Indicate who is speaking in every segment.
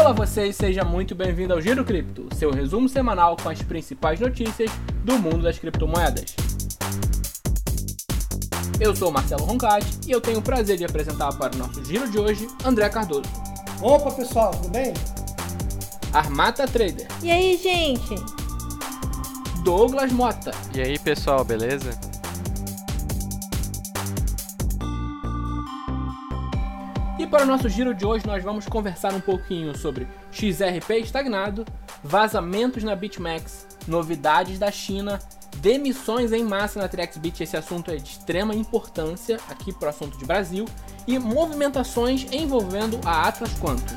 Speaker 1: Olá vocês, seja muito bem-vindo ao Giro Cripto, seu resumo semanal com as principais notícias do mundo das criptomoedas. Eu sou o Marcelo Roncati e eu tenho o prazer de apresentar para o nosso giro de hoje André Cardoso.
Speaker 2: Opa pessoal, tudo bem?
Speaker 1: Armata Trader.
Speaker 3: E aí, gente?
Speaker 1: Douglas Mota.
Speaker 4: E aí pessoal, beleza?
Speaker 1: Para o nosso giro de hoje, nós vamos conversar um pouquinho sobre XRP estagnado, vazamentos na BitMEX, novidades da China, demissões em massa na TrexBit, esse assunto é de extrema importância aqui para o assunto de Brasil, e movimentações envolvendo a Atlas Quantum.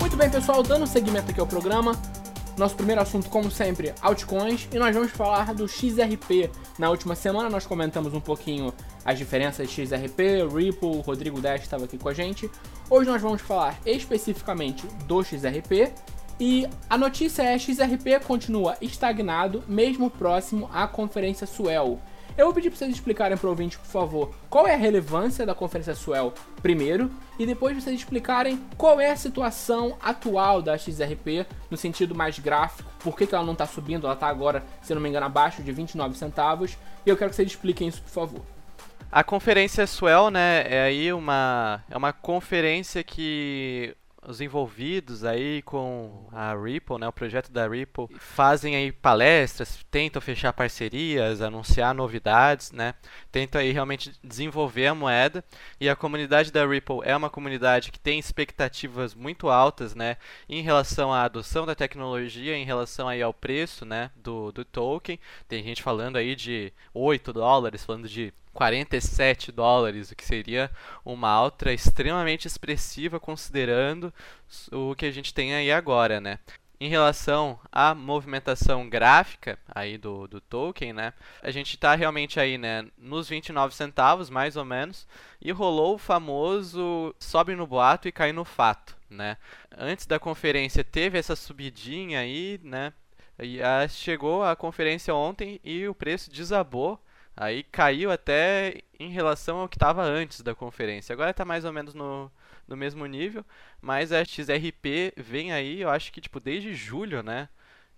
Speaker 1: Muito bem, pessoal, dando seguimento aqui ao programa, nosso primeiro assunto, como sempre, altcoins, e nós vamos falar do XRP. Na última semana nós comentamos um pouquinho as diferenças XRP, Ripple, Rodrigo Dash estava aqui com a gente. Hoje nós vamos falar especificamente do XRP. E a notícia é: XRP continua estagnado, mesmo próximo à conferência Swell. Eu vou pedir para vocês explicarem para o ouvinte, por favor, qual é a relevância da Conferência Swell primeiro, e depois vocês explicarem qual é a situação atual da XRP no sentido mais gráfico, por que, que ela não está subindo, ela está agora, se não me engano, abaixo de 29 centavos, e eu quero que vocês expliquem isso, por favor.
Speaker 4: A conferência Swell, né, é aí uma, é uma conferência que os envolvidos aí com a Ripple, né, o projeto da Ripple, fazem aí palestras, tentam fechar parcerias, anunciar novidades, né, tentam aí realmente desenvolver a moeda e a comunidade da Ripple é uma comunidade que tem expectativas muito altas, né, em relação à adoção da tecnologia, em relação aí ao preço, né, do, do token. Tem gente falando aí de 8 dólares, falando de 47 dólares, o que seria uma alta extremamente expressiva considerando o que a gente tem aí agora, né? Em relação à movimentação gráfica aí do, do token, né? A gente está realmente aí, né, nos 29 centavos, mais ou menos, e rolou o famoso sobe no boato e cai no fato, né? Antes da conferência teve essa subidinha aí, né? E a, chegou a conferência ontem e o preço desabou Aí caiu até em relação ao que estava antes da conferência. Agora está mais ou menos no, no mesmo nível, mas a XRP vem aí, eu acho que tipo desde julho, né?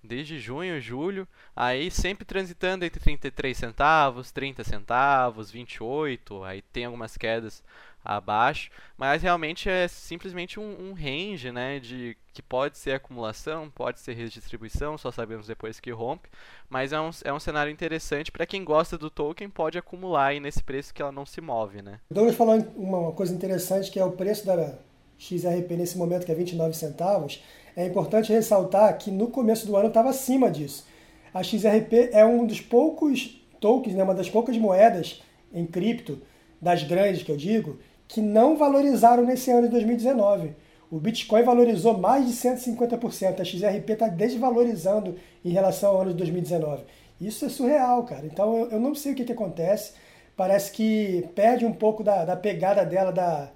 Speaker 4: Desde junho, julho, aí sempre transitando entre 33 centavos, 30 centavos, 28, aí tem algumas quedas abaixo, mas realmente é simplesmente um, um, range, né, de que pode ser acumulação, pode ser redistribuição, só sabemos depois que rompe, mas é um, é um cenário interessante para quem gosta do token, pode acumular aí nesse preço que ela não se move, né.
Speaker 2: Douglas falou uma coisa interessante que é o preço da XRP nesse momento que é 29 centavos, é importante ressaltar que no começo do ano estava acima disso. A XRP é um dos poucos tokens, né, uma das poucas moedas em cripto, das grandes que eu digo, que não valorizaram nesse ano de 2019. O Bitcoin valorizou mais de 150%, a XRP está desvalorizando em relação ao ano de 2019. Isso é surreal, cara. Então eu, eu não sei o que, que acontece. Parece que perde um pouco da, da pegada dela, da,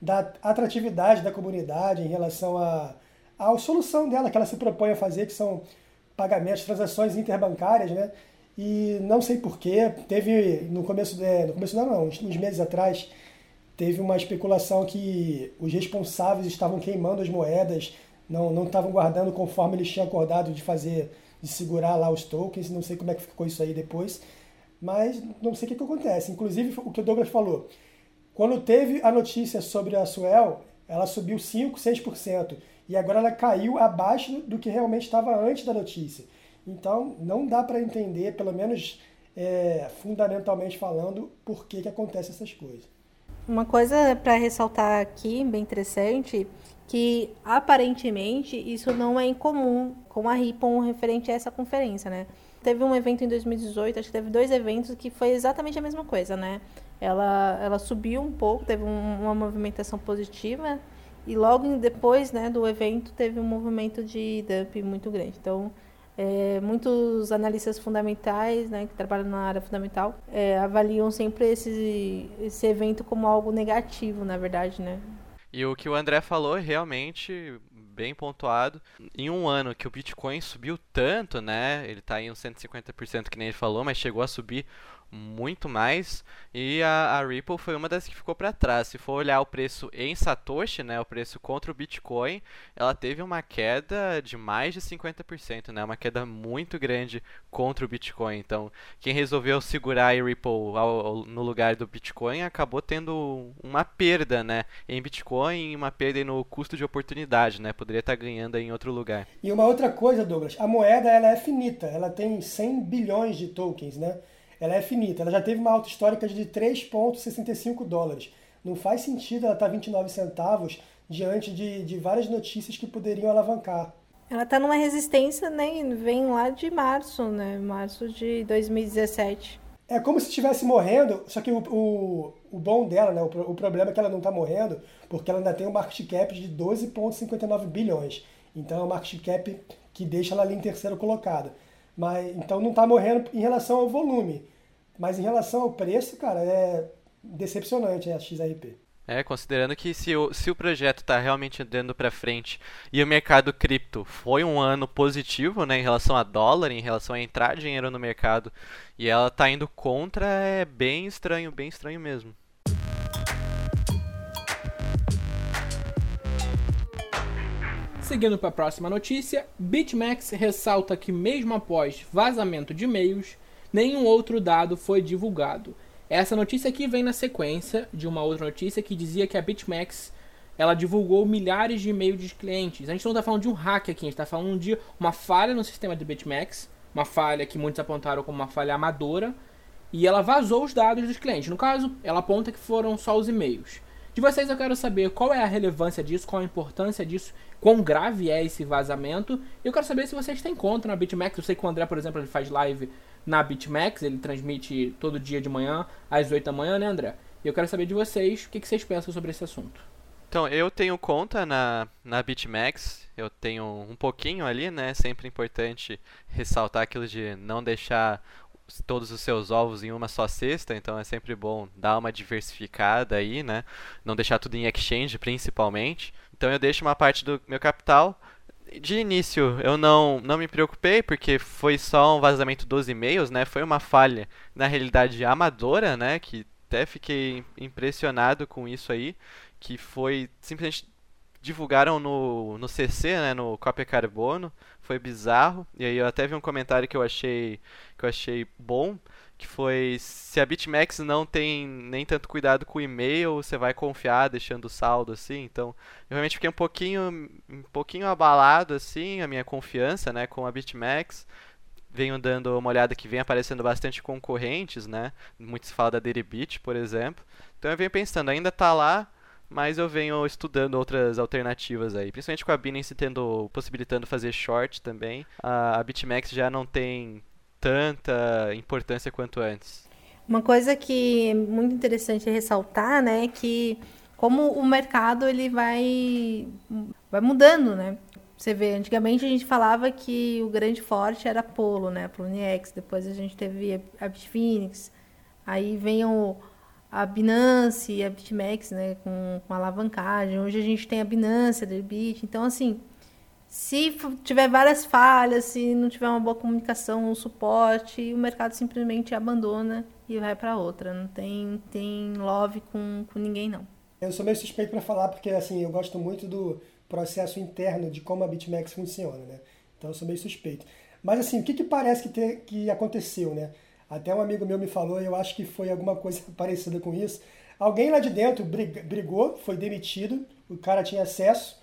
Speaker 2: da atratividade da comunidade em relação à a, a solução dela que ela se propõe a fazer, que são pagamentos, transações interbancárias, né? E não sei porquê, teve no começo, de, no começo não, não, uns meses atrás, teve uma especulação que os responsáveis estavam queimando as moedas, não, não estavam guardando conforme eles tinham acordado de fazer, de segurar lá os tokens, não sei como é que ficou isso aí depois, mas não sei o que, que acontece. Inclusive, o que o Douglas falou, quando teve a notícia sobre a Suel, ela subiu 5, 6%, e agora ela caiu abaixo do que realmente estava antes da notícia. Então, não dá para entender, pelo menos é, fundamentalmente falando, por que, que acontecem essas coisas.
Speaker 3: Uma coisa para ressaltar aqui, bem interessante, que aparentemente isso não é incomum com a Ripon referente a essa conferência, né? Teve um evento em 2018, acho que teve dois eventos que foi exatamente a mesma coisa, né? Ela, ela subiu um pouco, teve um, uma movimentação positiva e logo depois né, do evento teve um movimento de dump muito grande. Então, é, muitos analistas fundamentais, né, que trabalham na área fundamental, é, avaliam sempre esse, esse evento como algo negativo, na verdade, né?
Speaker 4: E o que o André falou é realmente bem pontuado. Em um ano que o Bitcoin subiu tanto, né? Ele está em uns 150% que nem ele falou, mas chegou a subir muito mais e a, a Ripple foi uma das que ficou para trás. Se for olhar o preço em Satoshi, né, o preço contra o Bitcoin, ela teve uma queda de mais de 50%, né, uma queda muito grande contra o Bitcoin. Então, quem resolveu segurar a Ripple ao, ao, no lugar do Bitcoin acabou tendo uma perda, né, em Bitcoin e uma perda no custo de oportunidade, né, poderia estar ganhando em outro lugar.
Speaker 2: E uma outra coisa, Douglas, a moeda ela é finita, ela tem 100 bilhões de tokens, né? Ela é finita. Ela já teve uma alta histórica de 3,65 dólares. Não faz sentido ela estar tá 29 centavos diante de, de várias notícias que poderiam alavancar.
Speaker 3: Ela está numa resistência, né? Vem lá de março, né? Março de 2017.
Speaker 2: É como se estivesse morrendo, só que o, o, o bom dela, né? O, o problema é que ela não está morrendo, porque ela ainda tem um market cap de 12,59 bilhões. Então é um market cap que deixa ela ali em terceiro colocado. Mas, então não está morrendo em relação ao volume. Mas em relação ao preço, cara, é decepcionante a XRP.
Speaker 4: É, considerando que se o, se o projeto está realmente andando para frente e o mercado cripto foi um ano positivo né, em relação a dólar, em relação a entrar dinheiro no mercado, e ela está indo contra, é bem estranho, bem estranho mesmo.
Speaker 1: Seguindo para a próxima notícia, BitMEX ressalta que mesmo após vazamento de e-mails, nenhum outro dado foi divulgado. Essa notícia aqui vem na sequência de uma outra notícia que dizia que a BitMEX ela divulgou milhares de e-mails de clientes. A gente não está falando de um hack aqui, a gente está falando de uma falha no sistema de BitMEX, uma falha que muitos apontaram como uma falha amadora, e ela vazou os dados dos clientes. No caso, ela aponta que foram só os e-mails. De vocês eu quero saber qual é a relevância disso, qual a importância disso, quão grave é esse vazamento. Eu quero saber se vocês têm conta na BitMEX. Eu sei que o André, por exemplo, ele faz live na BitMEX, ele transmite todo dia de manhã, às 8 da manhã, né, André? E eu quero saber de vocês o que, vocês pensam sobre esse assunto.
Speaker 4: Então, eu tenho conta na, na BitMEX, eu tenho um pouquinho ali, né? Sempre importante ressaltar aquilo de não deixar todos os seus ovos em uma só cesta, então é sempre bom dar uma diversificada aí, né? Não deixar tudo em exchange, principalmente. Então eu deixo uma parte do meu capital de início eu não, não me preocupei porque foi só um vazamento dos e-mails, né? Foi uma falha na realidade amadora, né? Que até fiquei impressionado com isso aí, que foi simplesmente divulgaram no, no CC, né, no Cópia Carbono, foi bizarro. E aí eu até vi um comentário que eu achei que eu achei bom, que foi se a BitMEX não tem nem tanto cuidado com o e-mail, você vai confiar deixando saldo assim. Então, eu realmente fiquei um pouquinho um pouquinho abalado assim, a minha confiança, né, com a BitMEX. Venho dando uma olhada que vem aparecendo bastante concorrentes, né? Muito se fala da Deribit, por exemplo. Então eu venho pensando, ainda está lá, mas eu venho estudando outras alternativas aí, principalmente com a Binance tendo possibilitando fazer short também. A, a BitMEX já não tem tanta importância quanto antes.
Speaker 3: Uma coisa que é muito interessante ressaltar, né, é que como o mercado ele vai vai mudando, né? Você vê, antigamente a gente falava que o grande forte era Polo, né, Poloniex, depois a gente teve a Bitfinex, aí vem o, a Binance e a BitMEX, né, com, com alavancagem. Hoje a gente tem a Binance, a Derbit. Então, assim, se tiver várias falhas, se não tiver uma boa comunicação, um suporte, o mercado simplesmente abandona e vai para outra. Não tem, tem love com, com ninguém, não.
Speaker 2: Eu sou meio suspeito para falar porque assim eu gosto muito do processo interno de como a BitMEX funciona, né? Então eu sou meio suspeito. Mas assim, o que, que parece que, ter, que aconteceu, né? Até um amigo meu me falou, e eu acho que foi alguma coisa parecida com isso. Alguém lá de dentro brigou, foi demitido, o cara tinha acesso,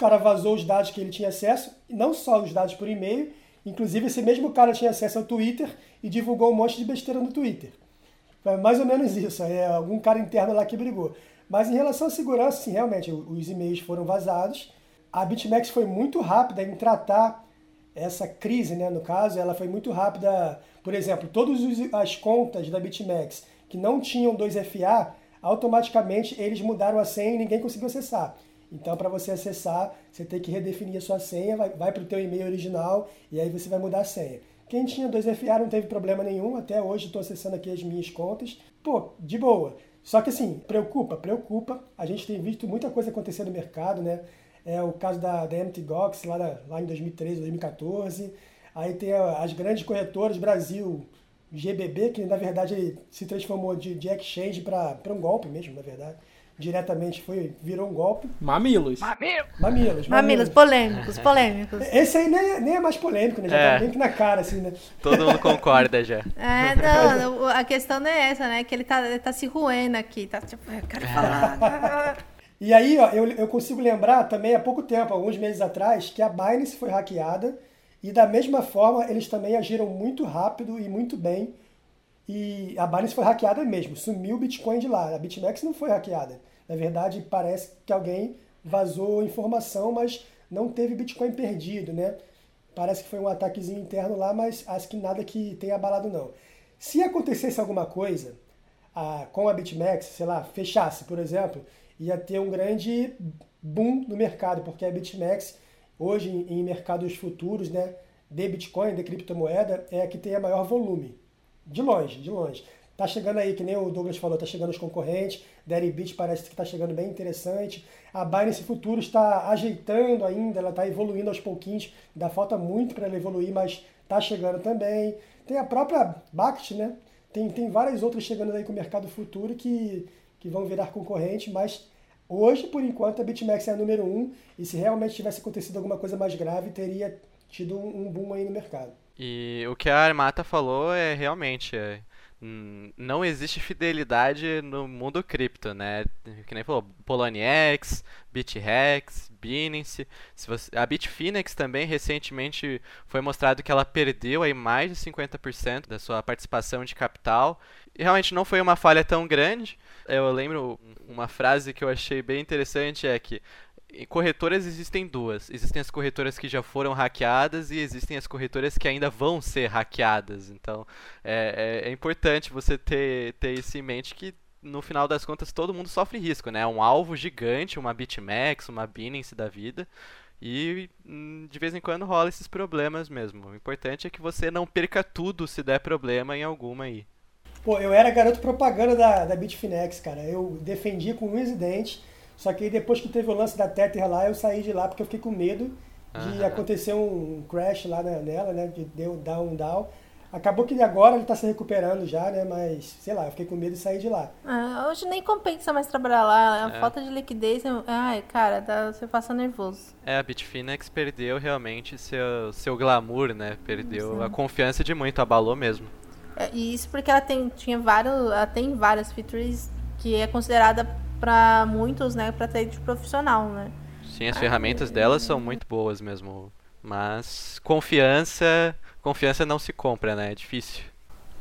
Speaker 2: cara vazou os dados que ele tinha acesso, não só os dados por e-mail, inclusive esse mesmo cara tinha acesso ao Twitter e divulgou um monte de besteira no Twitter. Foi mais ou menos isso, é algum cara interno lá que brigou. Mas em relação à segurança, sim, realmente, os e-mails foram vazados. A BitMEX foi muito rápida em tratar essa crise, né, no caso, ela foi muito rápida. Por exemplo, todas as contas da BitMEX que não tinham 2FA, automaticamente eles mudaram a senha e ninguém conseguiu acessar. Então, para você acessar, você tem que redefinir a sua senha, vai, vai para o teu e-mail original e aí você vai mudar a senha. Quem tinha 2FA não teve problema nenhum, até hoje estou acessando aqui as minhas contas. Pô, de boa. Só que assim, preocupa, preocupa. A gente tem visto muita coisa acontecer no mercado, né? É o caso da, da MT Gox lá, lá em 2013, 2014. Aí tem as grandes corretoras, Brasil, GBB, que na verdade ele se transformou de, de exchange para um golpe mesmo, na verdade. Diretamente foi, virou um golpe.
Speaker 1: Mamilos.
Speaker 2: Mamilos. Mamilos,
Speaker 3: mamilos polêmicos, polêmicos.
Speaker 2: Esse aí nem, é, nem é mais polêmico, né? Já é. tá bem que na cara, assim, né?
Speaker 4: Todo mundo concorda já.
Speaker 3: É, não, a questão não é essa, né? Que ele tá, ele tá se ruendo aqui, tá tipo, eu quero falar.
Speaker 2: E aí, ó, eu, eu consigo lembrar também há pouco tempo, alguns meses atrás, que a Binance foi hackeada e da mesma forma eles também agiram muito rápido e muito bem. E a Binance foi hackeada mesmo, sumiu o Bitcoin de lá. A BitMEX não foi hackeada. Na verdade, parece que alguém vazou informação, mas não teve Bitcoin perdido, né? Parece que foi um ataquezinho interno lá, mas acho que nada que tenha abalado não. Se acontecesse alguma coisa ah, com a BitMEX, sei lá, fechasse, por exemplo, ia ter um grande boom no mercado, porque a BitMEX, hoje em mercados futuros, né, de Bitcoin, de criptomoeda, é a que tem a maior volume. De longe, de longe. Tá chegando aí, que nem o Douglas falou, tá chegando os concorrentes. Deribit parece que tá chegando bem interessante. A Binance Futuro está ajeitando ainda, ela está evoluindo aos pouquinhos. Ainda falta muito para ela evoluir, mas tá chegando também. Tem a própria Bact, né? Tem, tem várias outras chegando aí com o mercado futuro que, que vão virar concorrente, mas Hoje, por enquanto, a BitMEX é a número um, e se realmente tivesse acontecido alguma coisa mais grave, teria tido um boom aí no mercado.
Speaker 4: E o que a Armata falou é realmente. É, não existe fidelidade no mundo cripto, né? Que nem falou, Poloniex, BitREX, Binance. Se você, a Bitfinex também recentemente foi mostrado que ela perdeu aí mais de 50% da sua participação de capital. E realmente não foi uma falha tão grande. Eu lembro uma frase que eu achei bem interessante é que corretoras existem duas. Existem as corretoras que já foram hackeadas e existem as corretoras que ainda vão ser hackeadas. Então é, é, é importante você ter, ter isso em mente que no final das contas todo mundo sofre risco, né? Um alvo gigante, uma BitMEX, uma Binance da vida. E hum, de vez em quando rola esses problemas mesmo. O importante é que você não perca tudo se der problema em alguma aí.
Speaker 2: Pô, eu era garoto propaganda da, da Bitfinex, cara. Eu defendia com unhas e dentes. Só que depois que teve o lance da Tether lá, eu saí de lá porque eu fiquei com medo de acontecer um crash lá nela, né? De deu down, down. Acabou que agora ele está se recuperando já, né? Mas, sei lá, eu fiquei com medo de sair de lá.
Speaker 3: Ah, hoje nem compensa mais trabalhar lá. A é. falta de liquidez, ai, cara, tá, você passa nervoso.
Speaker 4: É, a Bitfinex perdeu realmente seu, seu glamour, né? Perdeu Sim. a confiança de muito, abalou mesmo.
Speaker 3: É, e isso porque ela tem, tinha vários, ela tem várias features que é considerada para muitos, né, para trade profissional, né?
Speaker 4: Sim, as ferramentas delas são muito boas mesmo, mas confiança, confiança não se compra, né? É difícil.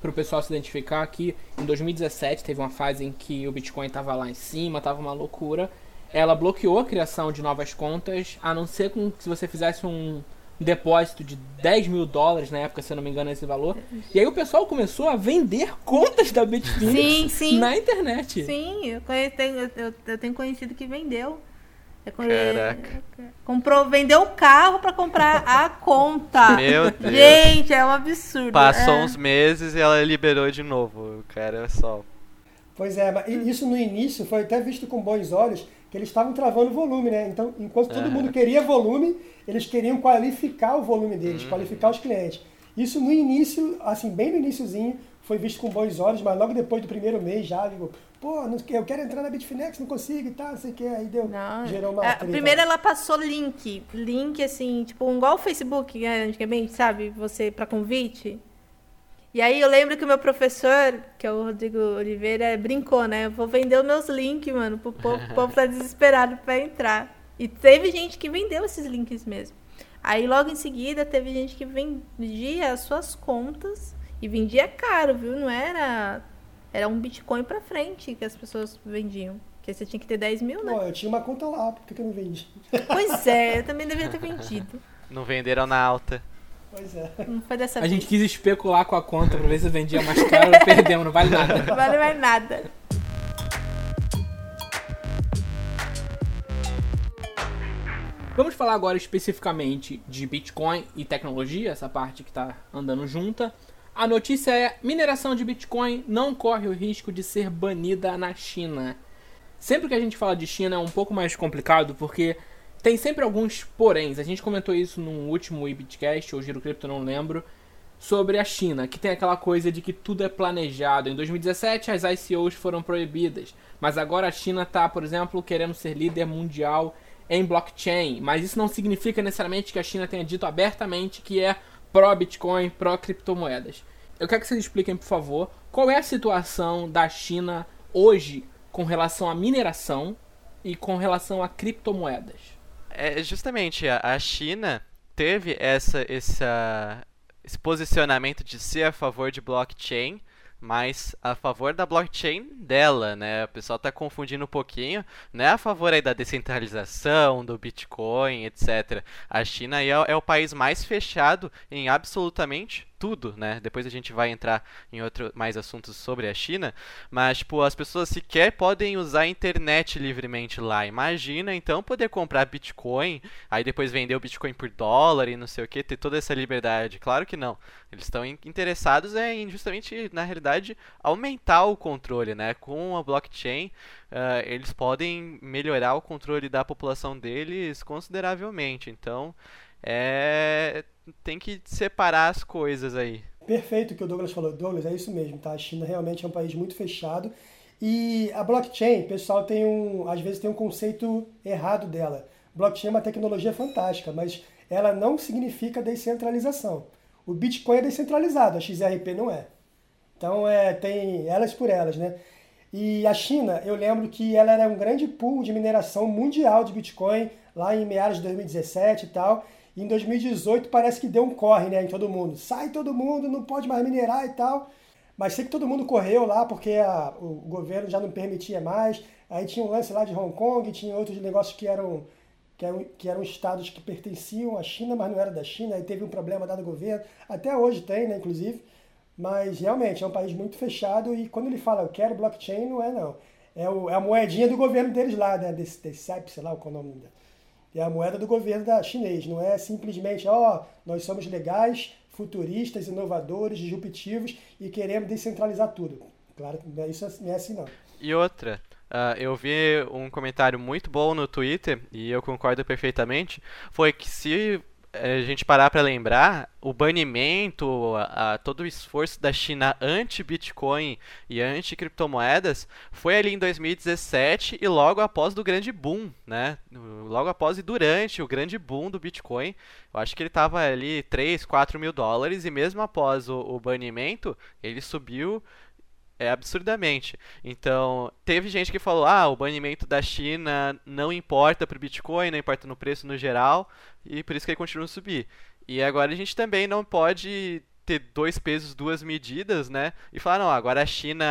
Speaker 1: Para o pessoal se identificar aqui, em 2017 teve uma fase em que o Bitcoin estava lá em cima, estava uma loucura. Ela bloqueou a criação de novas contas, a não ser que se você fizesse um depósito de 10 mil dólares na época, se eu não me engano, esse valor. E aí o pessoal começou a vender contas da Bitfinex sim, sim. na internet.
Speaker 3: Sim, eu, tenho, eu, eu tenho conhecido que vendeu.
Speaker 4: Caraca.
Speaker 3: Comprou, vendeu o carro para comprar a conta.
Speaker 4: Meu Deus.
Speaker 3: Gente, é um absurdo.
Speaker 4: Passou
Speaker 3: é.
Speaker 4: uns meses e ela liberou de novo. O cara é só.
Speaker 2: Pois é, mas isso no início foi até visto com bons olhos, que eles estavam travando volume, né? Então, enquanto todo mundo queria volume, eles queriam qualificar o volume deles, uhum. qualificar os clientes. Isso no início, assim, bem no iníciozinho, foi visto com bons olhos, mas logo depois do primeiro mês já, digo, pô, não, eu quero entrar na Bitfinex, não consigo e tal, não sei o que, aí deu, não, gerou uma
Speaker 3: é, Primeiro ela passou link, link assim, tipo, igual o Facebook, né, antigamente, sabe, você, para convite. E aí eu lembro que o meu professor, que é o Rodrigo Oliveira, brincou, né, eu vou vender os meus links, mano, pro povo, o povo tá desesperado para entrar. E teve gente que vendeu esses links mesmo. Aí logo em seguida teve gente que vendia as suas contas e vendia caro, viu? Não era. Era um Bitcoin pra frente que as pessoas vendiam. Porque você tinha que ter 10 mil, né?
Speaker 2: Pô, eu tinha uma conta lá, por que eu não vendi?
Speaker 3: Pois é, eu também deveria ter vendido.
Speaker 4: Não venderam na alta.
Speaker 2: Pois é.
Speaker 3: Não foi dessa
Speaker 1: a
Speaker 3: vez.
Speaker 1: gente quis especular com a conta pra ver se vendia mais caro e perdemos, não vale nada.
Speaker 3: Não vale mais nada.
Speaker 1: Vamos falar agora especificamente de Bitcoin e tecnologia, essa parte que está andando junta. A notícia é: mineração de Bitcoin não corre o risco de ser banida na China. Sempre que a gente fala de China é um pouco mais complicado porque tem sempre alguns poréns. A gente comentou isso no último Ibitcast ou Giro Cripto, não lembro. sobre a China, que tem aquela coisa de que tudo é planejado. Em 2017 as ICOs foram proibidas, mas agora a China está, por exemplo, querendo ser líder mundial em blockchain. Mas isso não significa necessariamente que a China tenha dito abertamente que é pró-Bitcoin, pró-criptomoedas. Eu quero que vocês expliquem, por favor, qual é a situação da China hoje com relação à mineração e com relação a criptomoedas.
Speaker 4: É justamente a China teve essa, essa, esse posicionamento de ser a favor de blockchain, mas a favor da blockchain dela, né? O pessoal está confundindo um pouquinho, não é a favor aí da descentralização, do Bitcoin, etc. A China é, é o país mais fechado em absolutamente tudo, né? Depois a gente vai entrar em outro mais assuntos sobre a China, mas tipo, as pessoas sequer podem usar a internet livremente lá. Imagina então poder comprar Bitcoin, aí depois vender o Bitcoin por dólar e não sei o que, ter toda essa liberdade. Claro que não. Eles estão interessados em justamente, na realidade, aumentar o controle, né? Com a blockchain, uh, eles podem melhorar o controle da população deles consideravelmente. Então, é tem que separar as coisas aí.
Speaker 2: Perfeito o que o Douglas falou. Douglas, é isso mesmo, tá? A China realmente é um país muito fechado. E a blockchain, pessoal tem um, às vezes tem um conceito errado dela. Blockchain é uma tecnologia fantástica, mas ela não significa descentralização. O Bitcoin é descentralizado, a XRP não é. Então é, tem elas por elas, né? E a China, eu lembro que ela era um grande pool de mineração mundial de Bitcoin lá em meados de 2017 e tal. Em 2018 parece que deu um corre né, em todo mundo. Sai todo mundo, não pode mais minerar e tal. Mas sei que todo mundo correu lá porque a, o governo já não permitia mais. Aí tinha um lance lá de Hong Kong, tinha outros negócios que eram, que eram, que eram estados que pertenciam à China, mas não era da China. Aí teve um problema dado do governo. Até hoje tem, né, inclusive. Mas realmente é um país muito fechado e quando ele fala eu quero blockchain, não é não. É, o, é a moedinha do governo deles lá, né? Desse, desse sei lá qual é o nome dele é a moeda do governo da chinês, não é simplesmente, ó, oh, nós somos legais, futuristas, inovadores, disruptivos e queremos descentralizar tudo. Claro, não é, isso não é assim não.
Speaker 4: E outra, uh, eu vi um comentário muito bom no Twitter, e eu concordo perfeitamente, foi que se a gente parar para lembrar, o banimento, a, a, todo o esforço da China anti-Bitcoin e anti-criptomoedas foi ali em 2017 e logo após do grande boom, né? Logo após e durante o grande boom do Bitcoin. Eu acho que ele estava ali 3, 4 mil dólares e mesmo após o, o banimento, ele subiu é absurdamente. Então, teve gente que falou: ah, o banimento da China não importa para o Bitcoin, não importa no preço no geral, e por isso que ele continua a subir. E agora a gente também não pode ter dois pesos, duas medidas, né? E falar, não, agora a China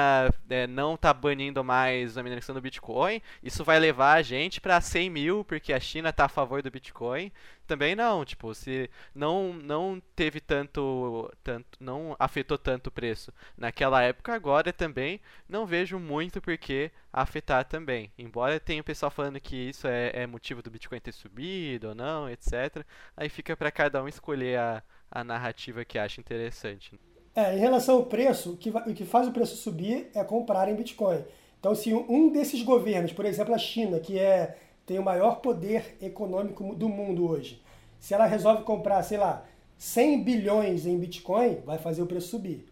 Speaker 4: é, não está banindo mais a mineração do Bitcoin, isso vai levar a gente para 100 mil, porque a China está a favor do Bitcoin. Também não, tipo, se não, não teve tanto, tanto, não afetou tanto o preço naquela época, agora também não vejo muito porque afetar também. Embora tenha o pessoal falando que isso é, é motivo do Bitcoin ter subido ou não, etc. Aí fica para cada um escolher a a narrativa que acha interessante.
Speaker 2: É, em relação ao preço, o que, o que faz o preço subir é comprar em Bitcoin. Então, se um desses governos, por exemplo, a China, que é, tem o maior poder econômico do mundo hoje, se ela resolve comprar, sei lá, 100 bilhões em Bitcoin, vai fazer o preço subir.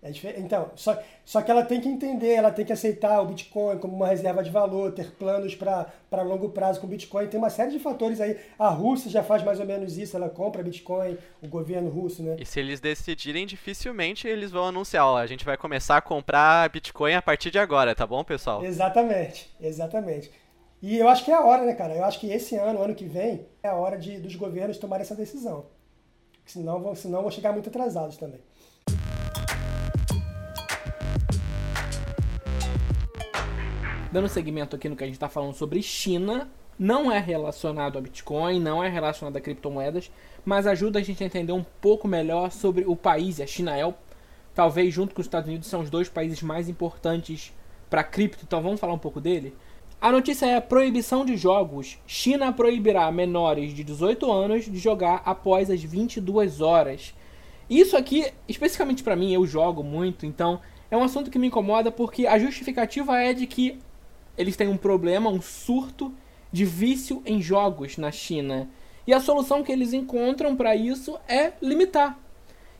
Speaker 2: É então, só, só que ela tem que entender, ela tem que aceitar o Bitcoin como uma reserva de valor, ter planos para longo prazo com o Bitcoin. Tem uma série de fatores aí. A Rússia já faz mais ou menos isso, ela compra Bitcoin, o governo russo, né?
Speaker 4: E se eles decidirem, dificilmente eles vão anunciar, ó, a gente vai começar a comprar Bitcoin a partir de agora, tá bom, pessoal?
Speaker 2: Exatamente, exatamente. E eu acho que é a hora, né, cara? Eu acho que esse ano, ano que vem, é a hora de, dos governos tomarem essa decisão. Senão vão, senão vão chegar muito atrasados também.
Speaker 1: Dando seguimento aqui no que a gente está falando sobre China, não é relacionado a Bitcoin, não é relacionado a criptomoedas, mas ajuda a gente a entender um pouco melhor sobre o país. A China é, talvez junto com os Estados Unidos, são os dois países mais importantes para cripto, então vamos falar um pouco dele. A notícia é a proibição de jogos. China proibirá menores de 18 anos de jogar após as 22 horas. Isso aqui, especificamente para mim, eu jogo muito, então é um assunto que me incomoda porque a justificativa é de que eles têm um problema, um surto de vício em jogos na China. E a solução que eles encontram para isso é limitar.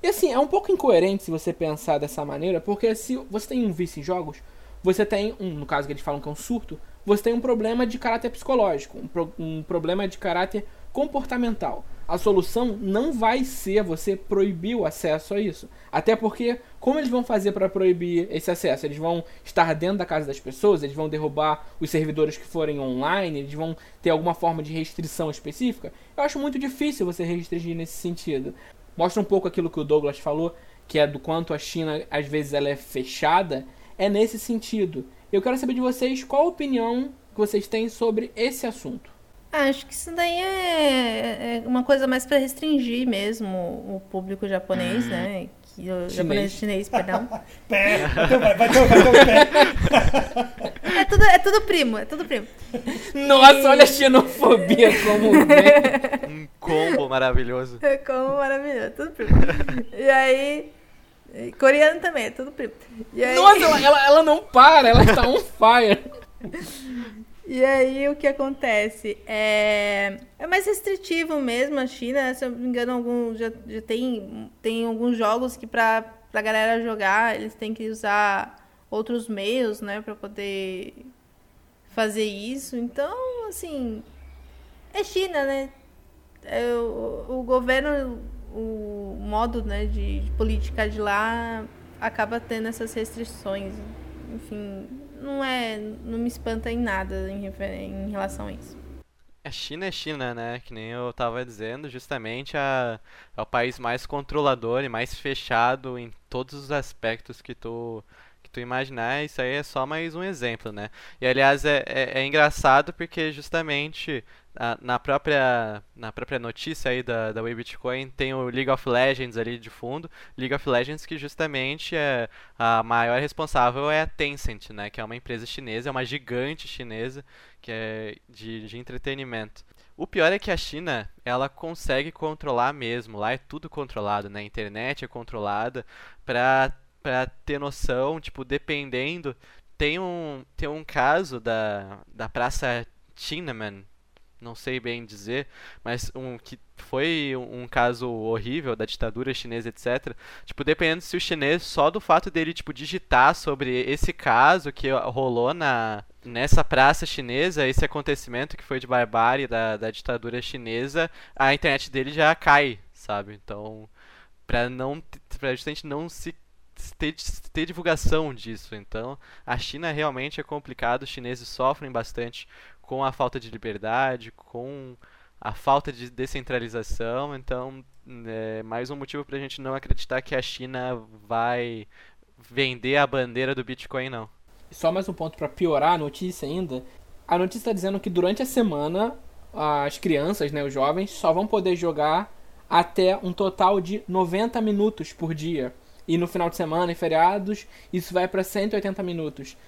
Speaker 1: E assim, é um pouco incoerente se você pensar dessa maneira, porque se você tem um vício em jogos, você tem, um, no caso que eles falam que é um surto, você tem um problema de caráter psicológico, um, pro, um problema de caráter comportamental. A solução não vai ser você proibir o acesso a isso. Até porque, como eles vão fazer para proibir esse acesso? Eles vão estar dentro da casa das pessoas, eles vão derrubar os servidores que forem online, eles vão ter alguma forma de restrição específica. Eu acho muito difícil você restringir nesse sentido. Mostra um pouco aquilo que o Douglas falou, que é do quanto a China às vezes ela é fechada. É nesse sentido. Eu quero saber de vocês qual a opinião que vocês têm sobre esse assunto.
Speaker 3: Acho que isso daí é, é uma coisa mais para restringir mesmo o público japonês,
Speaker 1: Uhum.
Speaker 3: né? Que, o japonês chinês, perdão.
Speaker 2: Pé, então vai, vai pé.
Speaker 3: É tudo, é tudo primo, é tudo primo.
Speaker 1: Nossa, olha a xenofobia como.
Speaker 4: Um combo maravilhoso.
Speaker 3: É como maravilhoso, é tudo primo. E aí. e Coreano também, é tudo primo. E aí,
Speaker 1: Nossa, ela, ela, ela não para, ela está on fire.
Speaker 3: E aí o que acontece? É, é mais restritivo mesmo a China, se eu não me engano, algum, já, já tem, tem alguns jogos que pra, pra galera jogar, eles têm que usar outros meios, né, pra poder fazer isso. Então, assim, é China, né? É, o, o governo, o modo né, de, de política de lá acaba tendo essas restrições. Enfim, não é. não me espanta em nada em, em relação a isso.
Speaker 4: A China é China, né? Que nem eu tava dizendo, justamente a, é o país mais controlador e mais fechado em todos os aspectos que tu, que tu imaginar. Isso aí é só mais um exemplo, né? E aliás, é, é, é engraçado porque justamente na própria, na própria notícia aí da, da Way Bitcoin tem o League of Legends ali de fundo. League of Legends que justamente é a maior responsável é a Tencent, né? Que é uma empresa chinesa, é uma gigante chinesa que é de, de entretenimento. O pior é que a China, ela consegue controlar mesmo. Lá é tudo controlado, né? A internet é controlada. Pra, pra ter noção, tipo, dependendo... Tem um, tem um caso da, da Praça Tiananmen, não sei bem dizer, mas um que foi um, um caso horrível da ditadura chinesa, etc. Tipo, dependendo se o chinês, só do fato dele, tipo, digitar sobre esse caso que rolou na, nessa praça chinesa, esse acontecimento que foi de barbárie da, da ditadura chinesa, a internet dele já cai, sabe? Então, pra não, pra justamente não se ter, ter divulgação disso. Então, a China realmente é complicado, os chineses sofrem bastante com a falta de liberdade, com a falta de descentralização. Então, é mais um motivo para a gente não acreditar que a China vai vender a bandeira do Bitcoin, não.
Speaker 1: Só mais um ponto para piorar a notícia ainda. A notícia está dizendo que durante a semana as crianças, né, os jovens, só vão poder jogar até um total de 90 minutos por dia. E no final de semana, em feriados, isso vai para 180 minutos.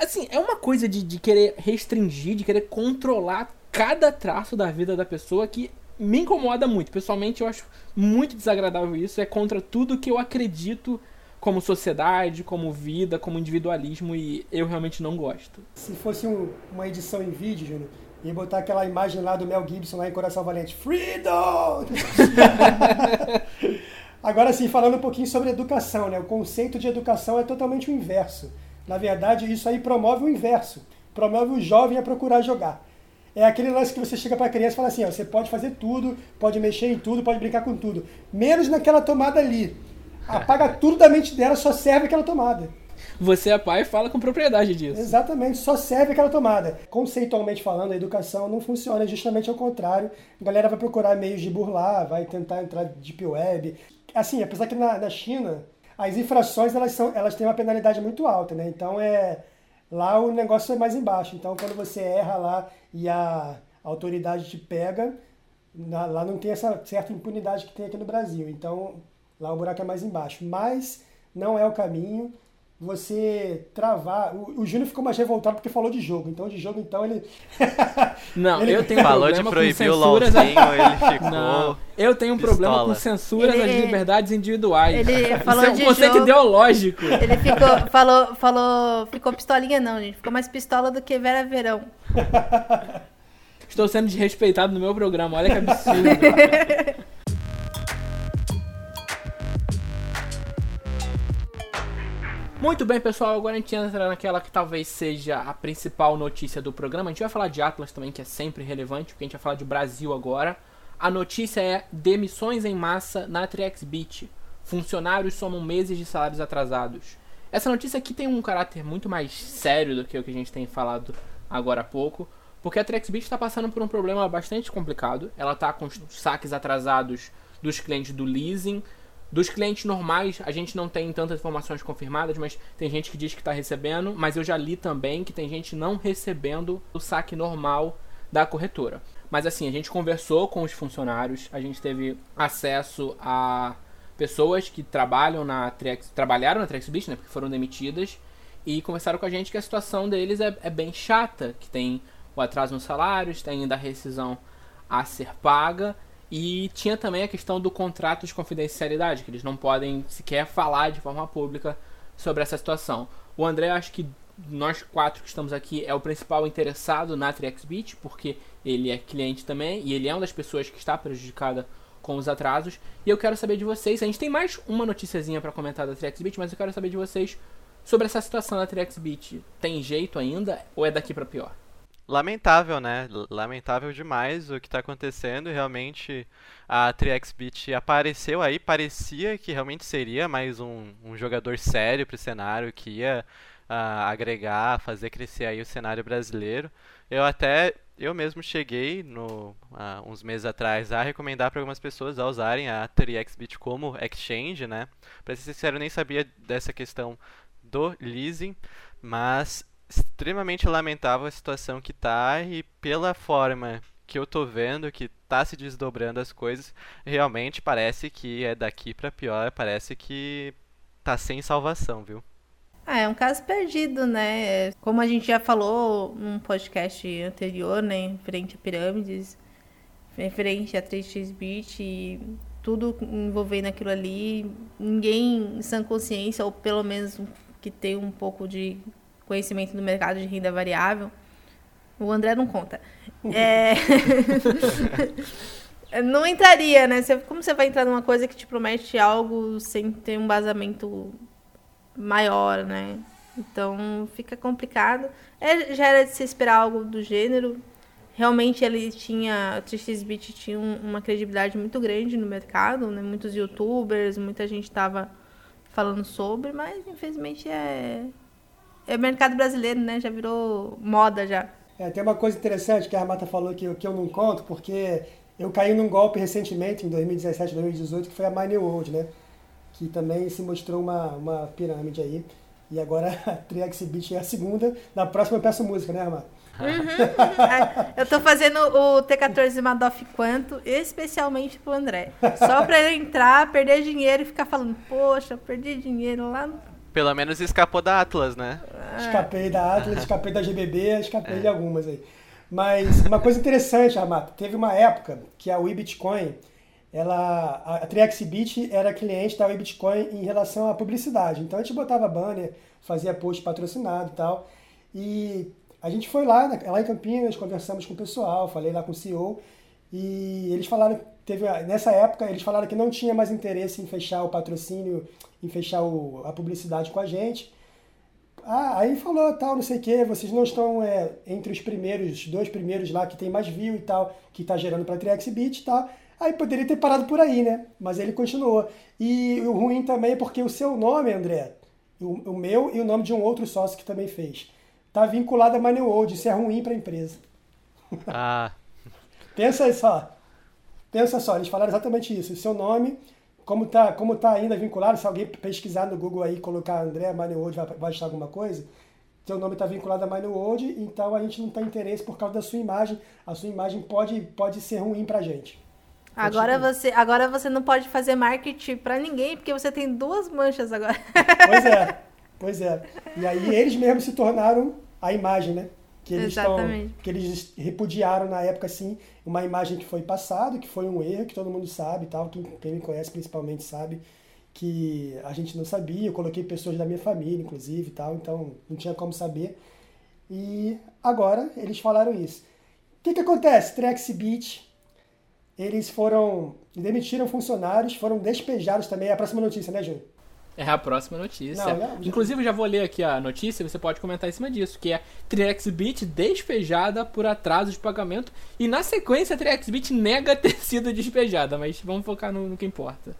Speaker 1: Assim, é uma coisa de, de querer restringir, de querer controlar cada traço da vida da pessoa que me incomoda muito. Pessoalmente, eu acho muito desagradável isso. É contra tudo que eu acredito como sociedade, como vida, como individualismo e eu realmente não gosto.
Speaker 2: Se fosse um- uma edição em vídeo, Júnior, ia botar aquela imagem lá do Mel Gibson lá em Coração Valente. Freedom! Agora sim, falando um pouquinho sobre educação, né? O conceito de educação é totalmente o inverso. Na verdade, isso aí promove o inverso. Promove o jovem a procurar jogar. É aquele lance que você chega para a criança e fala assim, ó, você pode fazer tudo, pode mexer em tudo, pode brincar com tudo, menos naquela tomada ali. Apaga tudo da mente dela, só serve aquela tomada.
Speaker 1: Você é pai e fala com propriedade disso.
Speaker 2: Exatamente, só serve aquela tomada. Conceitualmente falando, a educação não funciona, é justamente ao contrário. A galera vai procurar meios de burlar, vai tentar entrar de deep web. Assim, apesar que na, na China, as infrações elas, são, elas têm uma penalidade muito alta, né? Então é. Lá o negócio é mais embaixo. Então quando você erra lá e a autoridade te pega, lá não tem essa certa impunidade que tem aqui no Brasil. Então lá o buraco é mais embaixo. Mas não é o caminho você travar. O, o Júnior ficou mais revoltado porque falou de jogo. Então, de jogo, então, ele.
Speaker 1: Não,
Speaker 2: Ele
Speaker 1: eu tenho um
Speaker 4: Falou de
Speaker 1: problema com
Speaker 4: proibir o
Speaker 1: censuras.
Speaker 4: LOLzinho, ele ficou.
Speaker 1: Não, eu tenho um problema
Speaker 4: pistola.
Speaker 1: com censuras
Speaker 3: Ele-
Speaker 1: às liberdades individuais.
Speaker 3: ele
Speaker 1: Isso
Speaker 3: falou
Speaker 1: é um
Speaker 3: de
Speaker 1: conceito
Speaker 3: jogo.
Speaker 1: ideológico.
Speaker 3: Ele ficou, falou, falou, ficou pistolinha não, gente. Ficou mais pistola do que Vera Verão.
Speaker 1: Estou sendo desrespeitado no meu programa, olha que absurdo. Muito bem, pessoal. Agora a gente entra naquela que talvez seja a principal notícia do programa. A gente vai falar de Atlas também, que é sempre relevante, porque a gente vai falar de Brasil agora. A notícia é demissões em massa na TriXBit. Funcionários somam meses de salários atrasados. Essa notícia aqui tem um caráter muito mais sério do que o que a gente tem falado agora há pouco, porque a TriXBit está passando por um problema bastante complicado. Ela está com os saques atrasados dos clientes do leasing. Dos clientes normais, a gente não tem tantas informações confirmadas, mas tem gente que diz que está recebendo. Mas eu já li também que tem gente não recebendo o saque normal da corretora. Mas assim, a gente conversou com os funcionários, a gente teve acesso a pessoas que trabalham na Trex, trabalharam na TrexBit, né, porque foram demitidas, e conversaram com a gente que a situação deles é, é bem chata, que tem o atraso nos salários, tem ainda a rescisão a ser paga, e tinha também a questão do contrato de confidencialidade, que eles não podem sequer falar de forma pública sobre essa situação. O André, acho que nós quatro que estamos aqui, é o principal interessado na TriXBit, porque ele é cliente também e ele é uma das pessoas que está prejudicada com os atrasos. E eu quero saber de vocês, a gente tem mais uma noticiazinha para comentar da TriXBit, mas eu quero saber de vocês sobre essa situação da TriXBit. Tem jeito ainda ou é daqui para pior?
Speaker 4: Lamentável, né? Lamentável demais o que está acontecendo. Realmente a TriXBit apareceu aí, parecia que realmente seria mais um, um jogador sério para o cenário, que ia uh, agregar, fazer crescer aí o cenário brasileiro. Eu até eu mesmo cheguei no, uh, uns meses atrás a recomendar para algumas pessoas a usarem a 3xBit como exchange, né? Para ser sincero, eu nem sabia dessa questão do leasing, mas extremamente lamentável a situação que tá e pela forma que eu tô vendo que tá se desdobrando as coisas, realmente parece que é daqui para pior, parece que tá sem salvação, viu?
Speaker 3: Ah, é um caso perdido, né? Como a gente já falou num podcast anterior, né? Frente a pirâmides, referente a 3xbit e tudo envolvendo aquilo ali. Ninguém em sã consciência, ou pelo menos que tem um pouco de conhecimento do mercado de renda variável. O André não conta. É... não entraria, né? Como você vai entrar numa coisa que te promete algo sem ter um basamento maior, né? Então fica complicado. É, já era de se esperar algo do gênero. Realmente ele tinha, o XBit tinha uma credibilidade muito grande no mercado, né? Muitos youtubers, muita gente estava falando sobre, mas infelizmente é é mercado brasileiro, né? Já virou moda já.
Speaker 2: É, tem uma coisa interessante que a Armata falou que, que eu não conto, porque eu caí num golpe recentemente, em 2017, 2018, que foi a Mine World, né? que também se mostrou uma, uma pirâmide aí. E agora a Triaxibit é a segunda. Na próxima eu peço música, né, Armando?
Speaker 3: Uhum, uhum. Eu tô fazendo o T14 Madoff quanto, especialmente pro André. Só pra ele entrar, perder dinheiro e ficar falando, poxa, perdi dinheiro lá no...
Speaker 4: Pelo menos escapou da Atlas, né?
Speaker 2: Escapei da Atlas, escapei da GBB, escapei é. de algumas aí. Mas uma coisa interessante, Armato, teve uma época que a WeBitcoin ela, a Triaxibit era cliente da Bitcoin em relação à publicidade. Então a gente botava banner, fazia post patrocinado e tal. E a gente foi lá, lá em Campinas, conversamos com o pessoal, falei lá com o CEO e eles falaram, teve nessa época eles falaram que não tinha mais interesse em fechar o patrocínio, em fechar o, a publicidade com a gente. Ah, aí falou tal, não sei o que, vocês não estão é, entre os primeiros, dois primeiros lá que tem mais view e tal, que está gerando para Triaxibit e tal. Aí poderia ter parado por aí, né? Mas ele continuou. E o ruim também é porque o seu nome, André, o, o meu e o nome de um outro sócio que também fez, tá vinculado a Money World. Isso é ruim para a empresa.
Speaker 4: Ah.
Speaker 2: Pensa só. Pensa só, eles falaram exatamente isso. O seu nome, como tá, como tá ainda vinculado, se alguém pesquisar no Google aí, colocar André Money World, vai, vai achar alguma coisa seu nome está vinculado a Money World, então a gente não tem interesse por causa da sua imagem. A sua imagem pode, pode ser ruim para a gente.
Speaker 3: Agora você, agora você não pode fazer marketing para ninguém, porque você tem duas manchas agora.
Speaker 2: Pois é, pois é. E aí eles mesmos se tornaram a imagem, né? Que eles. Tão, que eles repudiaram na época, assim, uma imagem que foi passada, que foi um erro, que todo mundo sabe tal, quem me conhece principalmente sabe que a gente não sabia, eu coloquei pessoas da minha família, inclusive, e tal, então não tinha como saber. E agora eles falaram isso. O que, que acontece? Trex Beach eles foram demitiram funcionários, foram despejados também. É a próxima notícia, né, Júnior?
Speaker 1: É a próxima notícia.
Speaker 2: Não, não,
Speaker 1: Inclusive, eu já vou ler aqui a notícia, você pode comentar em cima disso, que é Trixbit despejada por atraso de pagamento e na sequência a Trixbit nega ter sido despejada, mas vamos focar no, no que importa.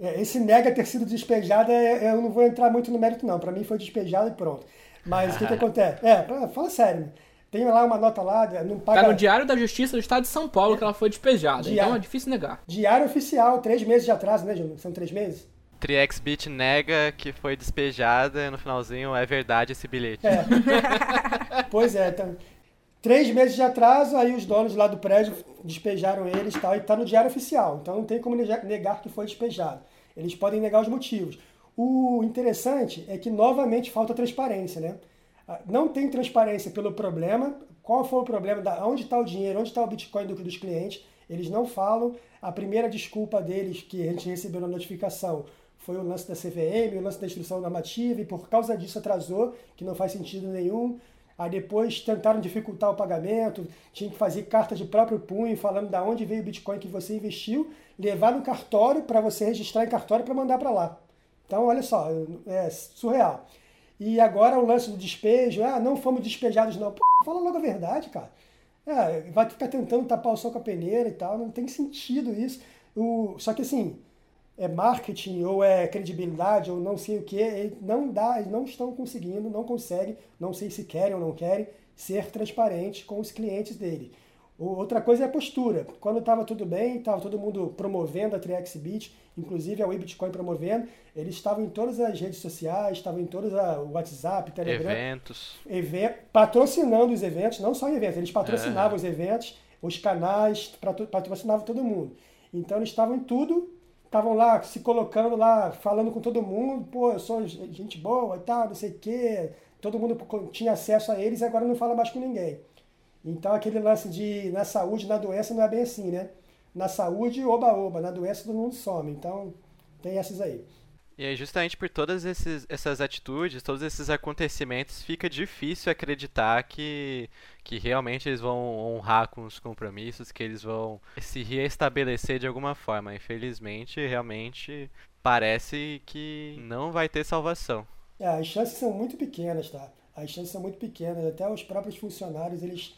Speaker 2: É, esse nega ter sido despejada, é- eu não vou entrar muito no mérito não, para mim foi despejado e pronto. Mas o que que acontece? É, fala sério, né? tem lá uma nota lá, não paga...
Speaker 1: Tá no Diário da Justiça do Estado de São Paulo que ela foi despejada,
Speaker 2: Diário.
Speaker 1: então é difícil negar.
Speaker 2: Diário oficial, três meses de atraso, né, Júnior? São três meses?
Speaker 4: TriXBit nega que foi despejada e no finalzinho é verdade esse bilhete.
Speaker 2: É. pois é, então, três meses de atraso, aí os donos lá do prédio despejaram eles e tal, e tá no diário oficial, então não tem como nega- negar que foi despejado. Eles podem negar os motivos. O interessante é que novamente falta transparência, né? Ah, Não tem transparência pelo problema. Qual foi o problema? Da, onde está o dinheiro? Onde está o Bitcoin do- dos clientes? Eles não falam. A primeira desculpa deles que a gente recebeu na notificação foi o lance da CVM, o lance da instrução normativa, e por causa disso atrasou, que não faz sentido nenhum. Aí depois tentaram dificultar o pagamento, tinha que fazer carta de próprio punho, falando da onde veio o Bitcoin que você investiu, levar no cartório para você registrar em cartório para mandar para lá. Então, olha só, é surreal. E agora o lance do despejo, ah, não fomos despejados não. Pô, fala logo a verdade, cara. É, vai ficar tentando tapar o sol com a peneira e tal, não tem sentido isso. O, só que assim, é marketing ou é credibilidade ou não sei o que, não dá, eles não estão conseguindo, não conseguem, não sei se querem ou não querem, ser transparente com os clientes dele. Outra coisa é a postura. Quando estava tudo bem, estava todo mundo promovendo a TriXBit, inclusive a WeBitcoin promovendo, eles estavam em todas as redes sociais, estavam em todas a o WhatsApp, Telegram,
Speaker 4: Eventos.
Speaker 2: even- patrocinando os eventos, não só eventos, eles patrocinavam os eventos, os canais, patro- patrocinavam todo mundo. Então eles estavam em tudo, estavam lá se colocando lá, falando com todo mundo, pô, eu sou gente boa e tal, não sei o quê. Todo mundo tinha acesso a eles e agora não fala mais com ninguém. Então aquele lance de na saúde, na doença não é bem assim, né? Na saúde, oba-oba, na doença todo mundo some. Então tem essas aí.
Speaker 4: E aí, justamente por todas esses, essas atitudes, todos esses acontecimentos, fica difícil acreditar que, que realmente eles vão honrar com os compromissos, que eles vão se reestabelecer de alguma forma. Infelizmente, realmente, parece que não vai ter salvação.
Speaker 2: É, as chances são muito pequenas, tá? As chances são muito pequenas. Até os próprios funcionários, eles,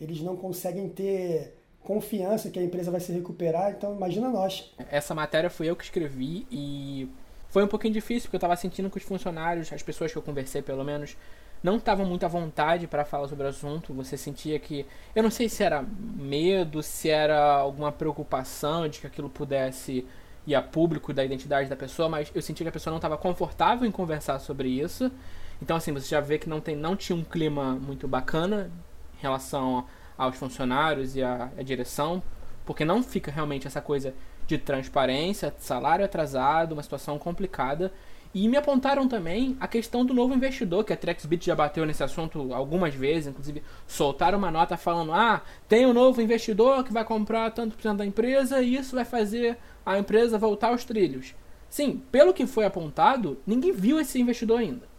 Speaker 2: eles não conseguem ter confiança que a empresa vai se recuperar. Então, imagina nós.
Speaker 1: Essa matéria fui eu que escrevi e foi um pouquinho difícil, porque eu tava sentindo que os funcionários, as pessoas que eu conversei pelo menos, não estavam muito à vontade para falar sobre o assunto. Você sentia que. Eu não sei se era medo, se era alguma preocupação de que aquilo pudesse ir a público da identidade da pessoa, mas eu sentia que a pessoa não estava confortável em conversar sobre isso. Então, assim, você já vê que não, tem, não tinha um clima muito bacana em relação aos funcionários e à, à direção, porque não fica realmente essa coisa de transparência, salário atrasado, uma situação complicada. E me apontaram também a questão do novo investidor, que a Trexbit já bateu nesse assunto algumas vezes, inclusive soltaram uma nota falando: ah, tem um novo investidor que vai comprar tanto por cento da empresa e isso vai fazer a empresa voltar aos trilhos. Sim, pelo que foi apontado, ninguém viu esse investidor ainda.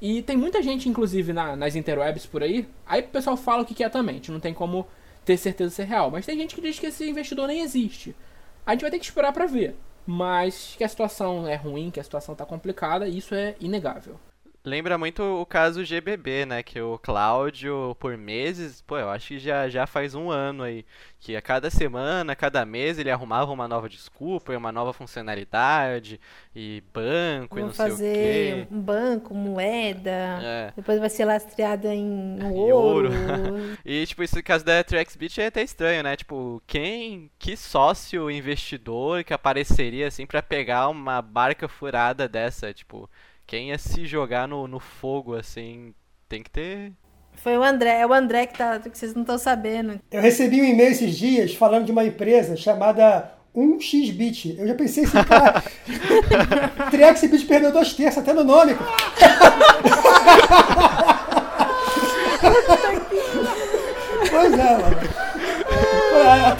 Speaker 1: E tem muita gente, inclusive, na- nas interwebs por aí. Aí o pessoal fala o que quer também, a gente não tem como ter certeza se é real. Mas tem gente que diz que esse investidor nem existe. A gente vai ter que esperar pra ver. Mas que a situação é ruim, que a situação tá complicada, isso é inegável.
Speaker 4: Lembra muito o caso GBB, né? Que o Cláudio, por meses, pô, eu acho que já, já faz um ano aí, que a cada semana, cada mês, ele arrumava uma nova desculpa, e uma nova funcionalidade, e banco, e
Speaker 3: Vou
Speaker 4: não sei o
Speaker 3: fazer
Speaker 4: quê.
Speaker 3: um banco, moeda,
Speaker 4: É.
Speaker 3: depois vai ser lastreada em ouro.
Speaker 4: ouro. E, tipo, esse caso da TrexBit é até estranho, né? Tipo, quem, que sócio investidor que apareceria, assim, pra pegar uma barca furada dessa? Tipo, quem ia se jogar no, no fogo, assim, tem que ter...
Speaker 3: Foi o André, é o André que, tá, que vocês não estão sabendo.
Speaker 2: Eu recebi um e-mail esses dias falando de uma empresa chamada 1xBit. Eu já pensei assim, cara, TriXBit perdeu dois terços até no nome. cara. pois é, mano.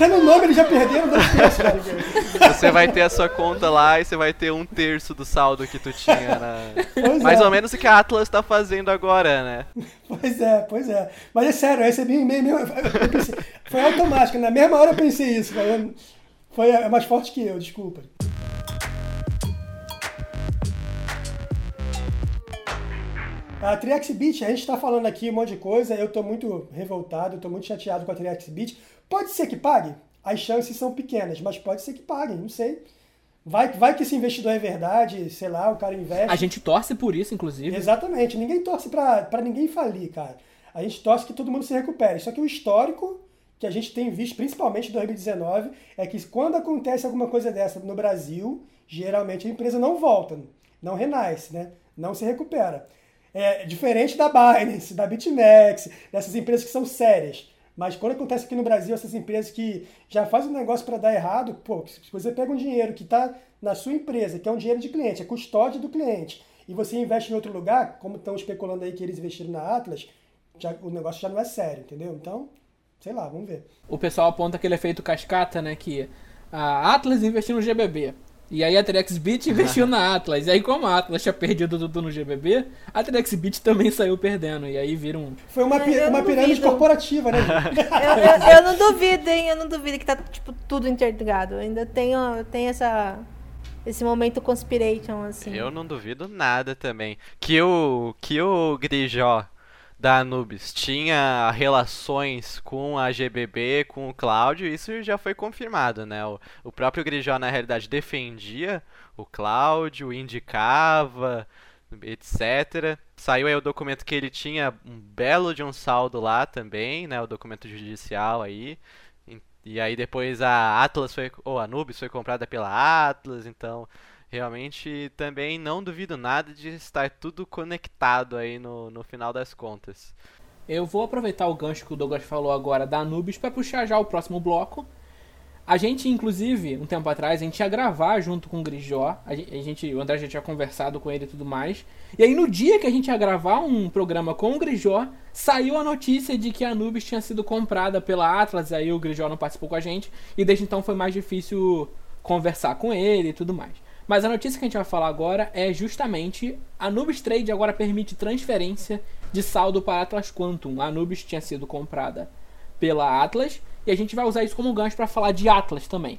Speaker 2: Até no nome eles já perderam dois terços.
Speaker 4: Você vai ter a sua conta lá e você vai ter um terço do saldo que tu tinha na... Mais
Speaker 2: é.
Speaker 4: ou menos o que a Atlas tá fazendo agora, né?
Speaker 2: Pois é, pois é. Mas é sério, eu recebi um e-mail pensei- foi automático, na mesma hora eu pensei isso. Foi, foi é mais forte que eu, desculpa. A Triaxbit, a gente está falando aqui um monte de coisa, eu estou muito revoltado, estou muito chateado com a Triaxbit. Pode ser que pague? As chances são pequenas, mas pode ser que pague, não sei. Vai, vai que esse investidor é verdade, sei lá, o cara investe.
Speaker 1: A gente torce por isso, inclusive.
Speaker 2: Exatamente, ninguém torce para ninguém falir, cara. A gente torce que todo mundo se recupere. Só que o histórico que a gente tem visto, principalmente em 2019, é que quando acontece alguma coisa dessa no Brasil, geralmente a empresa não volta, não renasce, né? não se recupera. É diferente da Binance, da BitMEX, dessas empresas que são sérias. Mas quando acontece aqui no Brasil, essas empresas que já fazem um negócio para dar errado, pô, se você pega um dinheiro que está na sua empresa, que é um dinheiro de cliente, é custódia do cliente, e você investe em outro lugar, como estão especulando aí que eles investiram na Atlas, já, o negócio já não é sério, entendeu? Então, sei lá, vamos ver.
Speaker 1: O pessoal aponta aquele efeito cascata, né? Que a Atlas investiu no GBB. E aí a TrexBit investiu na Atlas. E aí, como a Atlas tinha perdido tudo no GBB, a TrexBit também saiu perdendo. E aí vira um.
Speaker 2: Foi uma, pi uma pirâmide corporativa, né?
Speaker 3: eu, eu, eu, não duvido, hein? Eu não duvido que tá, tipo, tudo interligado. Eu ainda tenho, tenho essa. Esse momento conspiration, assim.
Speaker 4: Eu não duvido nada também. Que o, que o Grijó da Anubis tinha relações com a GBB, com o Cláudio, isso já foi confirmado, né? O, o próprio Grijó, na realidade, defendia o Cláudio, indicava, etc. Saiu aí o documento que ele tinha um belo de um saldo lá também, né? O documento judicial aí. E aí depois a Atlas foi, ou a Anubis foi comprada pela Atlas, então realmente também não duvido nada de estar tudo conectado aí no, no final das contas.
Speaker 1: Eu vou aproveitar o gancho que o Douglas falou agora da Anubis para puxar já o próximo bloco. A gente, inclusive, um tempo atrás, a gente ia gravar junto com o Grijó. A gente, o André já tinha conversado com ele e tudo mais. E aí, no dia que a gente ia gravar um programa com o Grijó, saiu a notícia de que a Anubis tinha sido comprada pela Atlas. Aí o Grijó não participou com a gente. E desde então foi mais difícil conversar com ele e tudo mais. Mas a notícia que a gente vai falar agora é justamente a Nubis Trade agora permite transferência de saldo para Atlas Quantum. A Nubis tinha sido comprada pela Atlas e a gente vai usar isso como gancho para falar de Atlas também.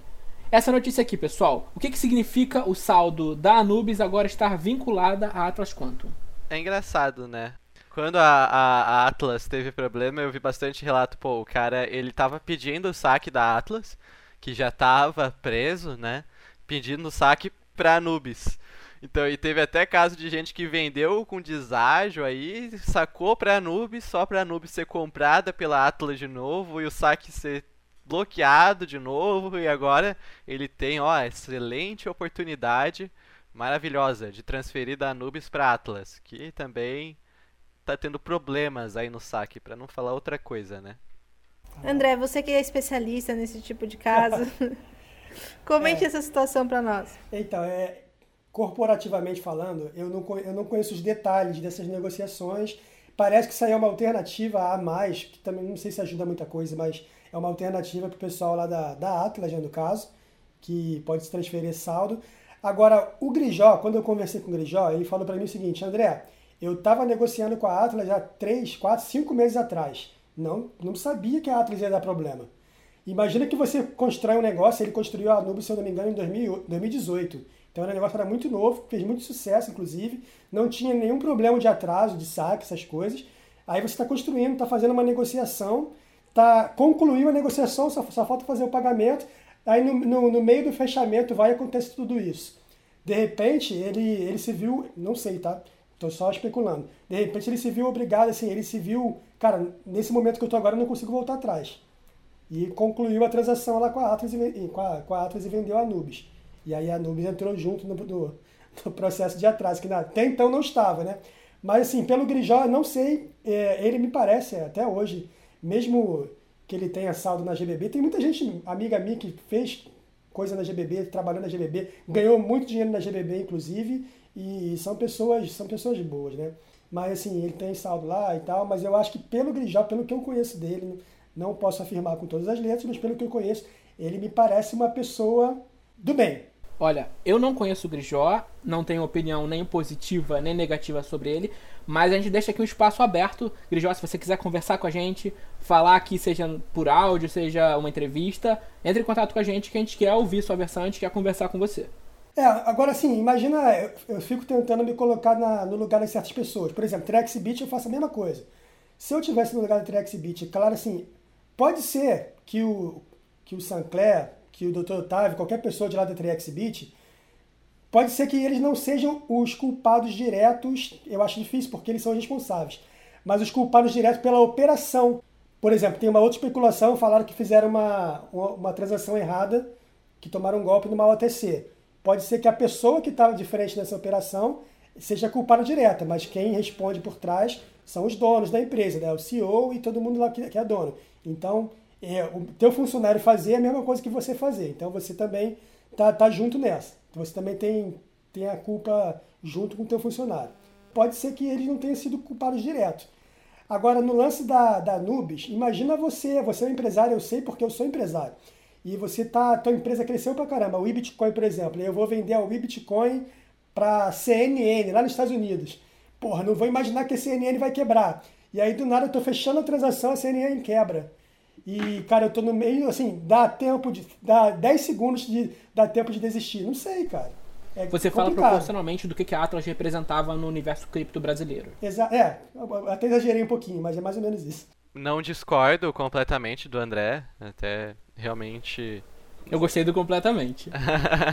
Speaker 1: Essa notícia aqui, pessoal, o que, que significa o saldo da Anubis agora estar vinculada à Atlas Quantum?
Speaker 4: É engraçado, né? Quando a, a, a, Atlas teve problema, eu vi bastante relato, pô, o cara, ele tava pedindo o saque da Atlas, que já tava preso, né? Pedindo o saque pra Anubis. Então, e teve até caso de gente que vendeu com deságio aí, sacou pra Anubis, só pra Anubis ser comprada pela Atlas de novo e o saque ser bloqueado de novo. E agora ele tem, ó, excelente oportunidade, maravilhosa, de transferir da Anubis pra Atlas, que também tá tendo problemas aí no saque, para não falar outra coisa, né?
Speaker 3: André, você que é especialista nesse tipo de caso. Comente é. essa situação para nós.
Speaker 2: Então, é, corporativamente falando, eu não, eu não conheço os detalhes dessas negociações. Parece que isso aí é uma alternativa a mais, que também não sei se ajuda muita coisa, mas é uma alternativa para o pessoal lá da, da Atlas, né, no caso, que pode se transferir saldo. Agora, o Grijó, quando eu conversei com o Grijó, ele falou para mim o seguinte, André, eu estava negociando com a Atlas já 3, 4, 5 meses atrás. Não, não sabia que a Atlas ia dar problema. Imagina que você constrói um negócio, ele construiu a Nubes, se eu não me engano, em 2018. Então o negócio era muito novo, fez muito sucesso, inclusive, não tinha nenhum problema de atraso, de saque, essas coisas. Aí você está construindo, está fazendo uma negociação, tá, concluiu a negociação, só, só falta fazer o pagamento, aí no, no, no meio do fechamento vai acontecer tudo isso. De repente, ele, ele se viu, não sei, tá? Estou só especulando. De repente ele se viu obrigado, assim, ele se viu, cara, nesse momento que eu estou agora eu não consigo voltar atrás e concluiu a transação lá com a Atlas e, com a, com a Atlas e vendeu a Nubes. E aí a Nubes entrou junto no, no, processo de atraso, que até então não estava, né? Mas assim, pelo Grijó, não sei, é, ele me parece até hoje, mesmo que ele tenha saldo na GBB, tem muita gente, amiga minha, que fez coisa na GBB, trabalhou na GBB, ganhou muito dinheiro na GBB, inclusive, e são pessoas, são pessoas boas, né? Mas assim, ele tem saldo lá e tal, mas eu acho que pelo Grijó, pelo que eu conheço dele, não posso afirmar com todas as letras, mas pelo que eu conheço, ele me parece uma pessoa do bem.
Speaker 1: Olha, eu não conheço o Grijó, não tenho opinião nem positiva nem negativa sobre ele, mas a gente deixa aqui um espaço aberto. Grijó, se você quiser conversar com a gente, falar aqui, seja por áudio, seja uma entrevista, entre em contato com a gente que a gente quer ouvir sua versão, a gente quer conversar com você.
Speaker 2: É, agora assim, imagina, eu, eu fico tentando me colocar na, no lugar de certas pessoas. Por exemplo, Trexbit eu faço a mesma coisa. Se eu tivesse no lugar do Trexbit, claro assim, pode ser que o, que o Sancler, que o Dr. Otávio, qualquer pessoa de lá da Trexbit, pode ser que eles não sejam os culpados diretos, eu acho difícil, porque eles são responsáveis, mas os culpados diretos pela operação. Por exemplo, tem uma outra especulação, falaram que fizeram uma, uma, uma transação errada, que tomaram um golpe numa OTC. Pode ser que a pessoa que estava de frente nessa operação seja culpada direta, mas quem responde por trás são os donos da empresa, né? o CEO e todo mundo lá que, que é dono. Então, é, o teu funcionário fazer é a mesma coisa que você fazer. Então, você também tá, tá junto nessa. Você também tem, tem a culpa junto com o teu funcionário. Pode ser que eles não tenham sido culpados direto. Agora, no lance da, da Nubis, imagina você, você é um empresário, eu sei porque eu sou empresário e você tá, tua empresa cresceu pra caramba, o Bitcoin, por exemplo, eu vou vender o Bitcoin para CNN lá nos Estados Unidos. Porra, não vou imaginar que a CNN vai quebrar. E aí do nada eu tô fechando a transação, a CNN quebra. E, cara, eu tô no meio, assim, dá tempo de. dá 10 segundos de dá tempo de desistir. Não sei, cara.
Speaker 1: É Você complicado. fala proporcionalmente do que a Atlas representava no universo cripto brasileiro.
Speaker 2: Exa é, até exagerei um pouquinho, mas é mais ou menos isso.
Speaker 4: Não discordo completamente do André, até realmente.
Speaker 1: Eu gostei do completamente.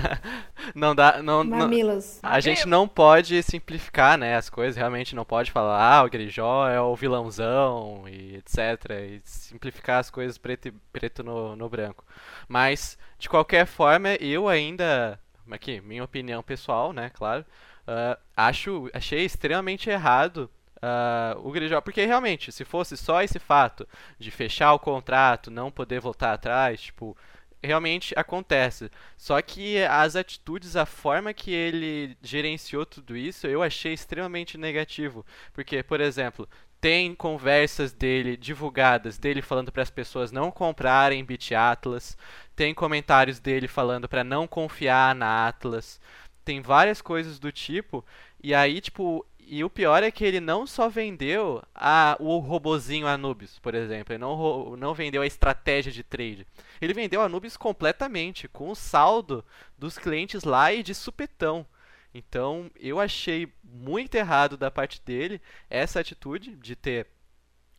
Speaker 4: não dá. Não,
Speaker 3: Mamilos.
Speaker 4: Não, a gente não pode simplificar né, as coisas, realmente não pode falar, ah, o Grijó é o vilãozão e etc. E simplificar as coisas preto, preto no, no branco. Mas, de qualquer forma, eu ainda. Aqui, minha opinião pessoal, né, claro. Uh, acho, achei extremamente errado uh, o Grijó, porque realmente, se fosse só esse fato de fechar o contrato, não poder voltar atrás, tipo, realmente acontece. Só que as atitudes, a forma que ele gerenciou tudo isso, eu achei extremamente negativo. Porque, por exemplo, tem conversas dele divulgadas dele falando para as pessoas não comprarem Bit Atlas, tem comentários dele falando para não confiar na Atlas, tem várias coisas do tipo. E aí, tipo, e o pior é que ele não só vendeu a, o robozinho Anubis, por exemplo, ele não, não vendeu a estratégia de trade. Ele vendeu Anubis completamente, com o saldo dos clientes lá e de supetão. Então, eu achei muito errado da parte dele essa atitude de ter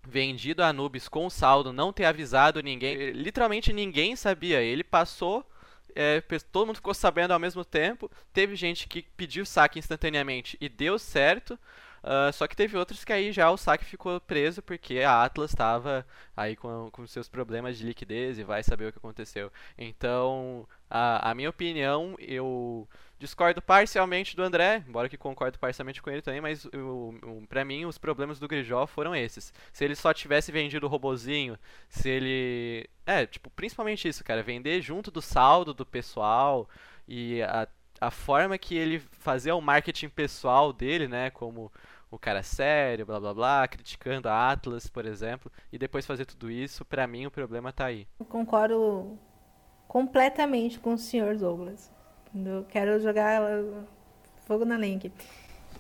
Speaker 4: vendido a Anubis com saldo, não ter avisado ninguém. Literalmente ninguém sabia. Ele passou é, todo mundo ficou sabendo ao mesmo tempo. Teve gente que pediu saque instantaneamente e deu certo. Uh, só que teve outros que aí já o saque ficou preso porque a Atlas estava aí com, com seus problemas de liquidez e vai saber o que aconteceu. Então, a, a minha opinião, eu discordo parcialmente do André, embora que concordo parcialmente com ele também, mas para mim os problemas do Grijó foram esses. Se ele só tivesse vendido o robozinho, se ele. É, tipo, principalmente isso, cara, vender junto do saldo do pessoal e a, a forma que ele fazia o marketing pessoal dele, né, como o cara sério, blá blá blá, criticando a Atlas, por exemplo, e depois fazer tudo isso, para mim o problema tá aí.
Speaker 3: Eu concordo completamente com o senhor Douglas. Eu quero jogar fogo na lenha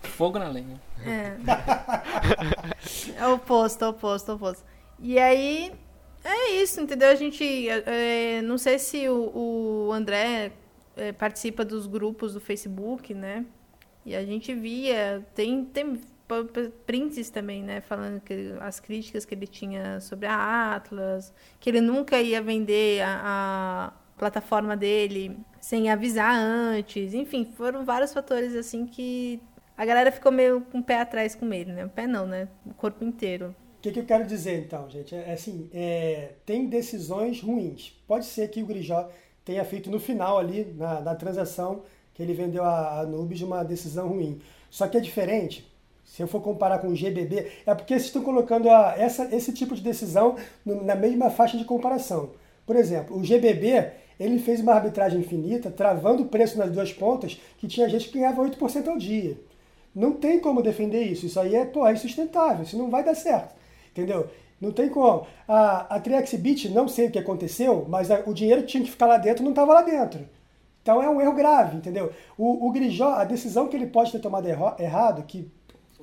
Speaker 1: Fogo na lenha.
Speaker 3: É. é oposto, é oposto, é oposto. E aí, é isso, entendeu? A gente, é, não sei se o, o André é, participa dos grupos do Facebook, né? E a gente via, tem, tem prints também, né? Falando que as críticas que ele tinha sobre a Atlas, que ele nunca ia vender a, a plataforma dele sem avisar antes. Enfim, foram vários fatores assim que a galera ficou meio com o pé atrás com ele, né? O pé não, né? O corpo inteiro.
Speaker 2: O que, que, eu quero dizer então, gente? É, é assim, é, tem decisões ruins. Pode ser que o Grijó tenha feito no final ali, na, na transação que ele vendeu a, a Nubes, uma decisão ruim. Só que é diferente. Se eu for comparar com o GBB, é porque vocês estão colocando a, essa, esse tipo de decisão no, na mesma faixa de comparação. Por exemplo, o GBB ele fez uma arbitragem infinita, travando o preço nas duas pontas, que tinha gente que ganhava 8% ao dia. Não tem como defender isso. Isso aí é, pô, é insustentável. Isso não vai dar certo. Entendeu? Não tem como. A, a Triaxbit, não sei o que aconteceu, mas a, o dinheiro que tinha que ficar lá dentro não estava lá dentro. Então é um erro grave, entendeu? O, o Grijó, a decisão que ele pode ter tomado erro, errado, que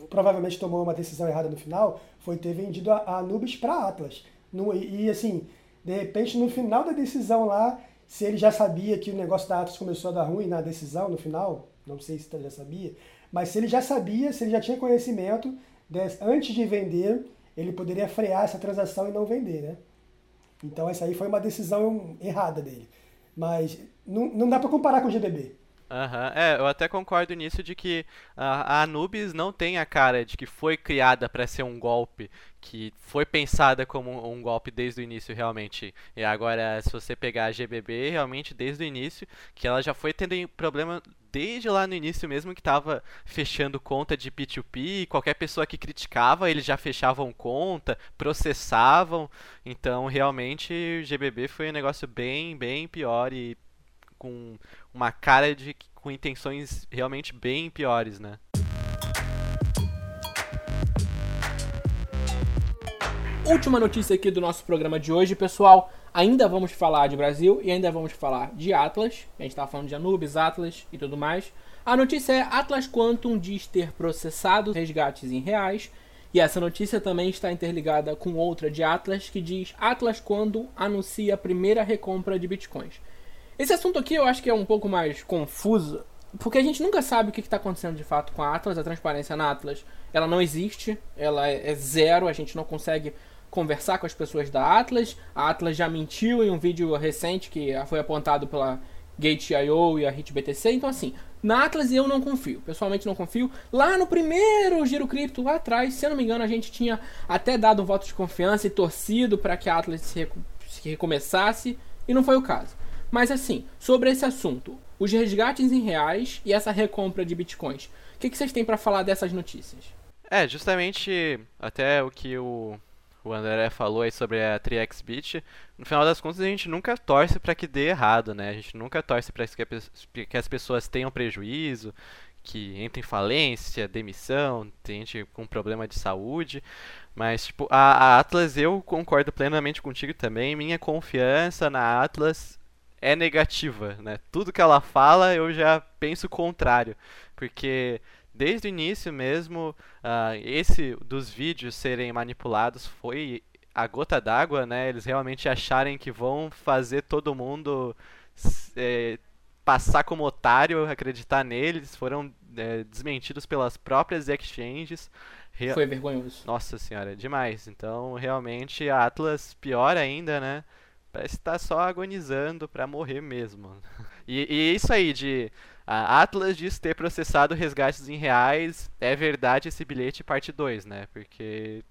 Speaker 2: provavelmente tomou uma decisão errada no final, foi ter vendido a, a Nubis para Atlas. No, e, e assim, de repente, no final da decisão lá, se ele já sabia que o negócio da Atlas começou a dar ruim na decisão, no final, não sei se ele já sabia, mas se ele já sabia, se ele já tinha conhecimento, antes de vender, ele poderia frear essa transação e não vender, né? Então essa aí foi uma decisão errada dele. Mas não, não dá para comparar com o GBB.
Speaker 4: Aham, uhum. é, eu até concordo nisso de que a, Anubis não tem a cara de que foi criada para ser um golpe, que foi pensada como um, golpe desde o início realmente. E agora, se você pegar a GBB, realmente desde o início, que ela já foi tendo problema desde lá no início mesmo, que estava fechando conta de P2P, qualquer pessoa que criticava, eles já fechavam conta, processavam. Então, realmente, o GBB foi um negócio bem, bem pior e com uma cara de com intenções realmente bem piores, né?
Speaker 1: Última notícia aqui do nosso programa de hoje, pessoal. Ainda vamos falar de Brasil e ainda vamos falar de Atlas. A gente estava falando de Anubis, Atlas e tudo mais. A notícia é Atlas Quantum diz ter processado resgates em reais. E essa notícia também está interligada com outra de Atlas que diz Atlas Quantum anuncia a primeira recompra de bitcoins. Esse assunto aqui eu acho que é um pouco mais confuso, porque a gente nunca sabe o que está acontecendo de fato com a Atlas. A transparência na Atlas ela não existe, ela é zero, a gente não consegue conversar com as pessoas da Atlas. A Atlas já mentiu em um vídeo recente que foi apontado pela Gate.io e a HitBTC. Então, assim, na Atlas eu não confio. Pessoalmente não confio. Lá no primeiro Giro Cripto, lá atrás, se eu não me engano, a gente tinha até dado um voto de confiança e torcido para que a Atlas se, se recomeçasse. E não foi o caso. Mas assim, sobre esse assunto, os resgates em reais e essa recompra de bitcoins, o que, que vocês têm para falar dessas notícias?
Speaker 4: É, justamente até o que o, o André falou aí sobre a 3xBit, no final das contas a gente nunca torce para que dê errado, né? A gente nunca torce para que, que as pessoas tenham prejuízo, que entrem em falência, demissão, tem gente com problema de saúde. Mas, tipo, a, a Atlas, eu concordo plenamente contigo também. Minha confiança na Atlas é negativa, né? Tudo que ela fala eu já penso o contrário, porque desde o início mesmo, uh, esse dos vídeos serem manipulados foi a gota d'água, né? Eles realmente acharem que vão fazer todo mundo é, passar como otário, acreditar neles, foram é, desmentidos pelas próprias exchanges.
Speaker 1: Real... Foi vergonhoso.
Speaker 4: Nossa senhora, demais. Então, realmente, a Atlas, pior ainda, né? Parece estar tá só agonizando para morrer mesmo. E, e isso aí de a Atlas diz ter processado resgates em reais. É verdade esse bilhete parte 2, né? Porque.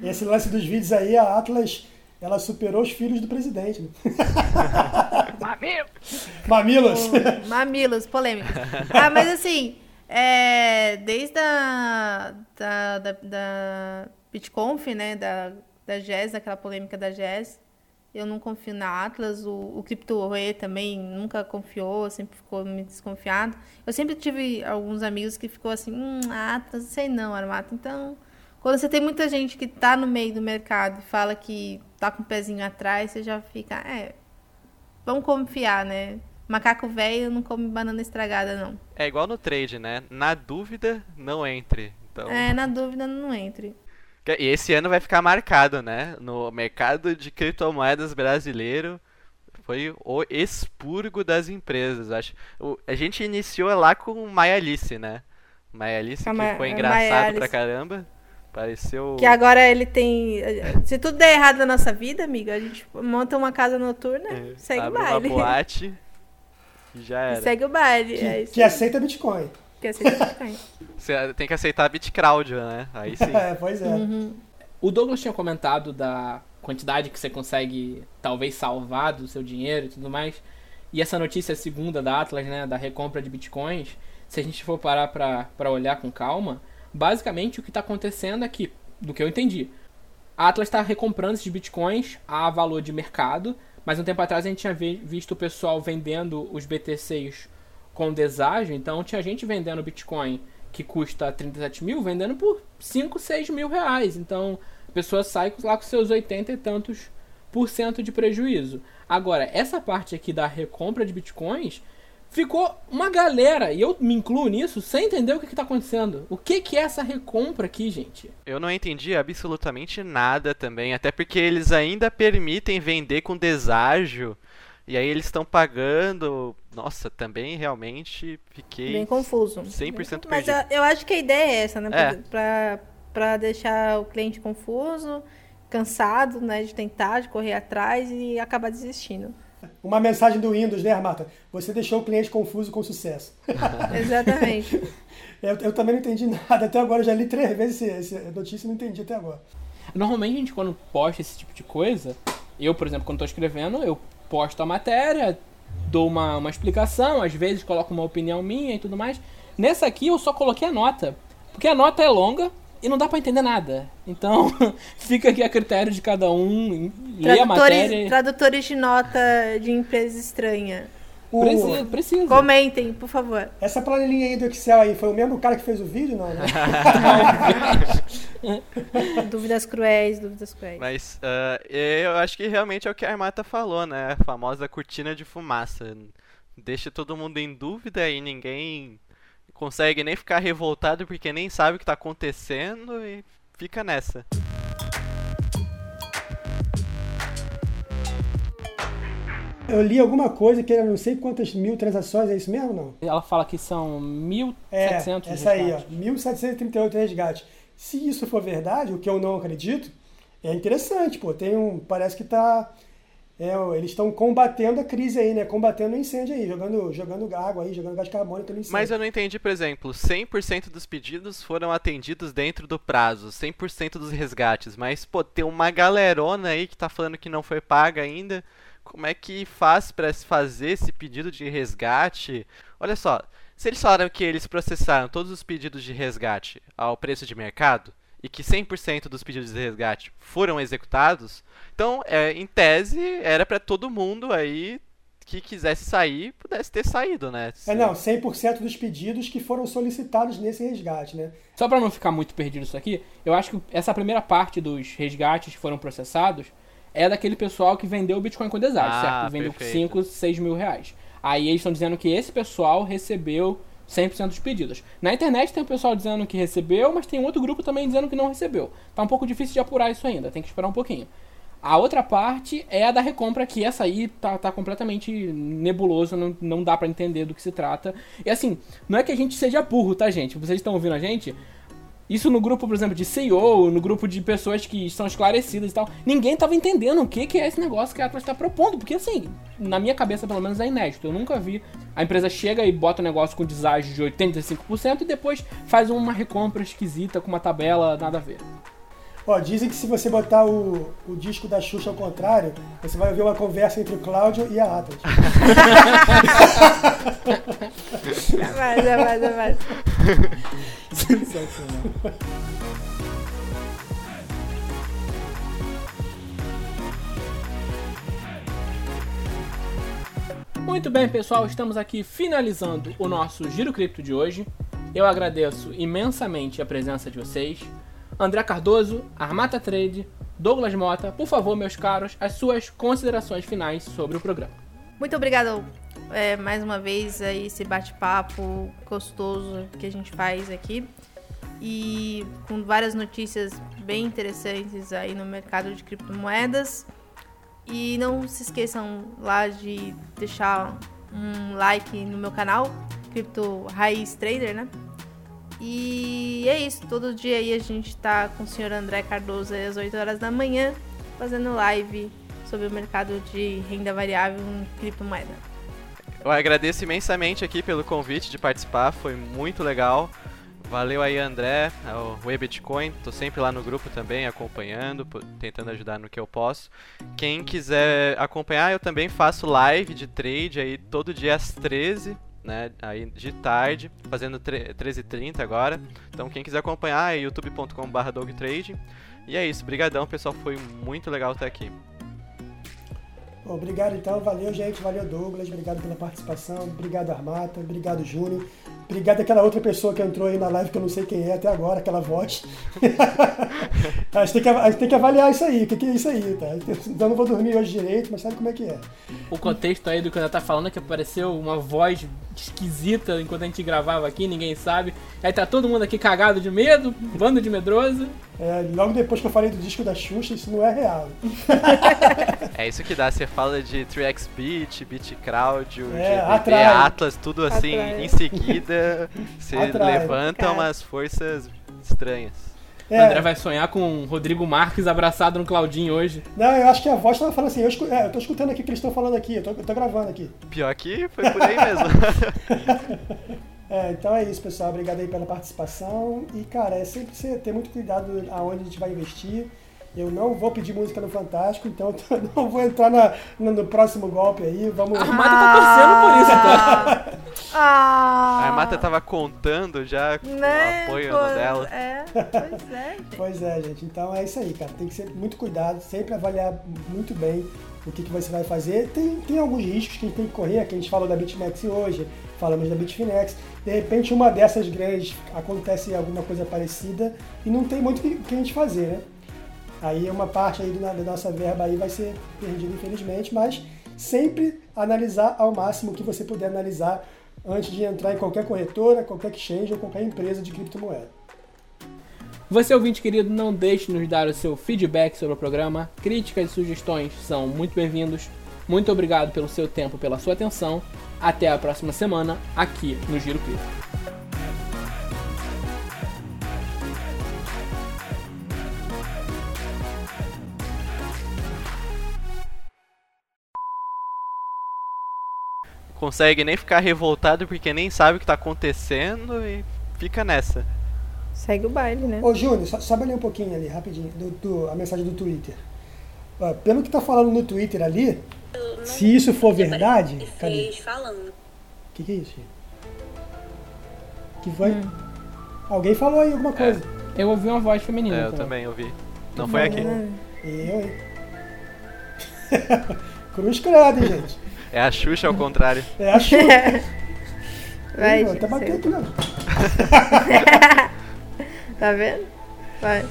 Speaker 2: Esse lance dos vídeos aí, a Atlas ela superou os filhos do presidente. Né?
Speaker 1: Mamilos!
Speaker 2: Mamilos!
Speaker 3: Mamilos, polêmicos. Ah, mas assim, é, desde a da, da, da BitConf, né, da, da Jazz, daquela polêmica da Jazz, eu não confio na Atlas, o, o CryptoRe também nunca confiou, sempre ficou me desconfiado. Eu sempre tive alguns amigos que ficou assim, hum, Atlas, sei não, Armato. Então, quando você tem muita gente que está no meio do mercado e fala que tá com o pezinho atrás, você já fica, é, vamos confiar, né? Macaco velho não come banana estragada, não.
Speaker 4: É igual no trade, né? Na dúvida, não entre. Então...
Speaker 3: É, na dúvida, não entre.
Speaker 4: E esse ano vai ficar marcado, né? No mercado de criptomoedas brasileiro foi o expurgo das empresas. Acho. O, a gente iniciou lá com Maialice, né? Maialice que foi engraçado pra caramba. Pareceu.
Speaker 3: Que agora ele tem. Se tudo der errado na nossa vida, amigo, a gente monta uma casa noturna, é, segue o baile.
Speaker 4: Uma boate e já era.
Speaker 3: segue o baile.
Speaker 2: Que,
Speaker 3: é
Speaker 2: que aceita Bitcoin
Speaker 3: que aceita Bitcoin.
Speaker 4: Você tem que aceitar BitCrowd, né? Aí sim.
Speaker 2: É, pois é. Uhum.
Speaker 1: O Douglas tinha comentado da quantidade que você consegue talvez salvar do seu dinheiro e tudo mais. E essa notícia segunda da Atlas, né, da recompra de bitcoins, se a gente for parar para olhar com calma, basicamente o que está acontecendo aqui, do que eu entendi, a Atlas está recomprando esses bitcoins a valor de mercado, mas um tempo atrás a gente tinha visto o pessoal vendendo os BTCs com deságio, então tinha gente vendendo Bitcoin que custa 37 mil, vendendo por 5, 6 mil reais. Então a pessoa sai lá com seus 80 e tantos por cento de prejuízo. Agora, essa parte aqui da recompra de bitcoins ficou uma galera, e eu me incluo nisso, sem entender o que está acontecendo. O que, que é essa recompra aqui, gente?
Speaker 4: Eu não entendi absolutamente nada também, até porque eles ainda permitem vender com deságio E aí eles estão pagando. Nossa, também realmente fiquei.
Speaker 3: Bem confuso.
Speaker 4: 100%
Speaker 3: Mas
Speaker 4: perdido.
Speaker 3: eu, eu acho que a ideia é essa, né? Pra,
Speaker 4: É.
Speaker 3: pra, pra deixar o cliente confuso, cansado, né? De tentar, de correr atrás e acabar desistindo.
Speaker 2: Uma mensagem do Windows, né, Armata? Você deixou o cliente confuso com sucesso.
Speaker 3: Exatamente.
Speaker 2: Eu, eu também não entendi nada. Até agora eu já li três vezes essa notícia e não entendi até agora.
Speaker 1: Normalmente a gente quando posta esse tipo de coisa, eu, por exemplo, quando tô escrevendo, eu posto a matéria, dou uma, uma explicação, às vezes coloco uma opinião minha e tudo mais. Nessa aqui eu só coloquei a nota, porque a nota é longa e não dá pra entender nada. Então, fica aqui a critério de cada um, lê a matéria.
Speaker 3: Tradutores de nota de empresa estranha.
Speaker 2: O-
Speaker 1: Precisa, precisa.
Speaker 3: Comentem, por favor.
Speaker 2: Essa planilhinha aí do Excel aí, foi o mesmo cara que fez o vídeo? Não, né?
Speaker 3: Dúvidas cruéis, dúvidas cruéis.
Speaker 4: Mas ah, eu acho que realmente é o que a Armata falou, né? A famosa cortina de fumaça. Deixa todo mundo em dúvida e ninguém consegue nem ficar revoltado porque nem sabe o que tá acontecendo e fica nessa.
Speaker 2: Eu li alguma coisa que era não sei quantas mil transações, é isso mesmo ou não?
Speaker 1: Ela fala que são 1.700
Speaker 2: É, essa aí, ó,
Speaker 1: resgates.
Speaker 2: 1738 resgates. Se isso for verdade, o que eu não acredito, é interessante, pô. Tem um, parece que tá é, eles estão combatendo a crise aí, né? Combatendo o incêndio aí, jogando, jogando água aí, jogando gás carbônico no incêndio.
Speaker 4: Mas eu não entendi, por exemplo, 100% dos pedidos foram atendidos dentro do prazo, 100% dos resgates, mas pô, tem uma galerona aí que tá falando que não foi paga ainda. Como é que faz pra se fazer esse pedido de resgate? Olha só, se eles falaram que eles processaram todos os pedidos de resgate ao preço de mercado e que 100% dos pedidos de resgate foram executados, então, é, em tese, era pra todo mundo aí que quisesse sair pudesse ter saído, né?
Speaker 2: É, não, 100% dos pedidos que foram solicitados nesse resgate, né?
Speaker 1: Só pra não ficar muito perdido isso aqui, eu acho que essa primeira parte dos resgates que foram processados é daquele pessoal que vendeu o Bitcoin com deságio,
Speaker 4: Ah,
Speaker 1: certo? Vendeu por
Speaker 4: perfeito.
Speaker 1: 5, 6 mil reais. Aí eles estão dizendo que esse pessoal recebeu 100% dos pedidos. Na internet tem o pessoal dizendo que recebeu, mas tem outro grupo também dizendo que não recebeu. Tá um pouco difícil de apurar isso ainda, tem que esperar um pouquinho. A outra parte é a da recompra, que essa aí tá, tá completamente nebuloso, não, não dá pra entender do que se trata. E assim, não é que a gente seja burro, tá, gente? Vocês estão ouvindo a gente? Isso no grupo, por exemplo, de CEO, no grupo de pessoas que são esclarecidas e tal, ninguém tava entendendo o que, que é esse negócio que a Atlas tá propondo, porque assim, na minha cabeça pelo menos é inédito. Eu nunca vi a empresa chega e bota um negócio com deságio de 85% e depois faz uma recompra esquisita com uma tabela nada a ver.
Speaker 2: Ó, dizem que se você botar o, o disco da Xuxa ao contrário, você vai ouvir uma conversa entre o Cláudio e a Atlas.
Speaker 3: Jamais, jamais, jamais.
Speaker 1: Sensacional. Muito bem, pessoal, estamos aqui finalizando o nosso Giro Cripto de hoje. Eu agradeço imensamente a presença de vocês. André Cardoso, Armata Trade, Douglas Mota, por favor, meus caros, as suas considerações finais sobre o programa.
Speaker 3: Muito obrigado é, mais uma vez aí esse bate-papo gostoso que a gente faz aqui. E com várias notícias bem interessantes aí no mercado de criptomoedas. E não se esqueçam lá de deixar um like no meu canal, Cripto Raiz Trader, né? E é isso, todo dia aí a gente tá com o senhor André Cardoso às 8 horas da manhã, fazendo live sobre o mercado de renda variável em criptomoeda.
Speaker 4: Eu agradeço imensamente aqui pelo convite de participar, foi muito legal. Valeu aí, André, o Webitcoin. Tô sempre lá no grupo também, acompanhando, tentando ajudar no que eu posso. Quem quiser acompanhar, eu também faço live de trade aí todo dia às 13, né? Aí de tarde, fazendo tre- 13h30 agora. Então quem quiser acompanhar é youtube.com.br dogtrading. E é isso, brigadão, pessoal, foi muito legal estar aqui.
Speaker 2: Obrigado então, valeu gente, valeu Douglas, obrigado pela participação, obrigado Armata, obrigado Júnior, obrigado aquela outra pessoa que entrou aí na live que eu não sei quem é até agora, aquela voz. a, gente tem que, a gente tem que avaliar isso aí, o que, que é isso aí, tá? Eu não vou dormir hoje direito, mas sabe como é que é.
Speaker 1: O contexto aí do que ela tá falando é que apareceu uma voz esquisita enquanto a gente gravava aqui, ninguém sabe. Aí tá todo mundo aqui cagado de medo, bando de medroso.
Speaker 2: É, logo depois que eu falei do disco da Xuxa, isso não é real.
Speaker 4: É isso que dá, você fala de 3x Beat, Beat Crowd, o
Speaker 2: É.
Speaker 4: Atlas, tudo assim,
Speaker 3: Atrai.
Speaker 4: em seguida você
Speaker 2: Atrai.
Speaker 4: levanta
Speaker 3: Cara.
Speaker 4: umas forças estranhas.
Speaker 1: O
Speaker 2: É,
Speaker 1: André vai sonhar com o Rodrigo Marques abraçado no Claudinho hoje.
Speaker 2: Não, eu acho que a voz tava falando assim, eu, escu- é, eu tô escutando aqui o que eles estão falando aqui, eu tô, eu tô gravando aqui.
Speaker 4: Pior que foi por aí mesmo.
Speaker 2: É, então é isso, pessoal. Obrigado aí pela participação. E, cara, é sempre você ter muito cuidado aonde a gente vai investir. Eu não vou pedir música no Fantástico, então eu não vou entrar na- no, no próximo golpe aí. Vamos.
Speaker 1: A Armada tá torcendo por isso, tá?
Speaker 3: Ah,
Speaker 4: A Armata tava contando já com
Speaker 3: né?
Speaker 4: o apoio
Speaker 3: Pô,
Speaker 4: dela.
Speaker 3: É, pois é, gente.
Speaker 2: Pois é, gente. Então é isso aí, cara. Tem que ser muito cuidado, sempre avaliar muito bem o que, que você vai fazer. Tem, tem alguns riscos que a gente tem que correr, que a gente falou da BitMEX hoje, falamos da Bitfinex. De repente, uma dessas grandes acontece alguma coisa parecida e não tem muito o que, a gente fazer, né? Aí uma parte aí da nossa verba aí vai ser perdida, infelizmente, mas sempre analisar ao máximo o que você puder analisar antes de entrar em qualquer corretora, qualquer exchange ou qualquer empresa de criptomoeda.
Speaker 1: Você, ouvinte querido, não deixe de nos dar o seu feedback sobre o programa. Críticas e sugestões são muito bem-vindos. Muito obrigado pelo seu tempo, pela sua atenção. Até a próxima semana, aqui no Giro Cripto.
Speaker 4: Consegue nem ficar revoltado porque nem sabe o que tá acontecendo e fica nessa.
Speaker 3: Segue o baile, né?
Speaker 2: Ô Júnior, só, sobe ali um pouquinho ali, rapidinho, do, do- a mensagem do Twitter. Ó, pelo que tá falando no Twitter ali, se isso for verdade. Cadê?
Speaker 5: Falando.
Speaker 2: O que, que é isso? Que foi? Alguém falou aí alguma coisa.
Speaker 1: Eu ouvi uma voz feminina.
Speaker 4: É, eu
Speaker 1: também.
Speaker 4: também ouvi. Não foi aqui.
Speaker 2: Eu, hein? Cruz credo, hein, gente?
Speaker 4: É a Xuxa ao contrário.
Speaker 2: É a chuva.
Speaker 3: Vai,
Speaker 2: Ih,
Speaker 3: gente,
Speaker 2: até bateu
Speaker 3: segue. Tá vendo? Vai.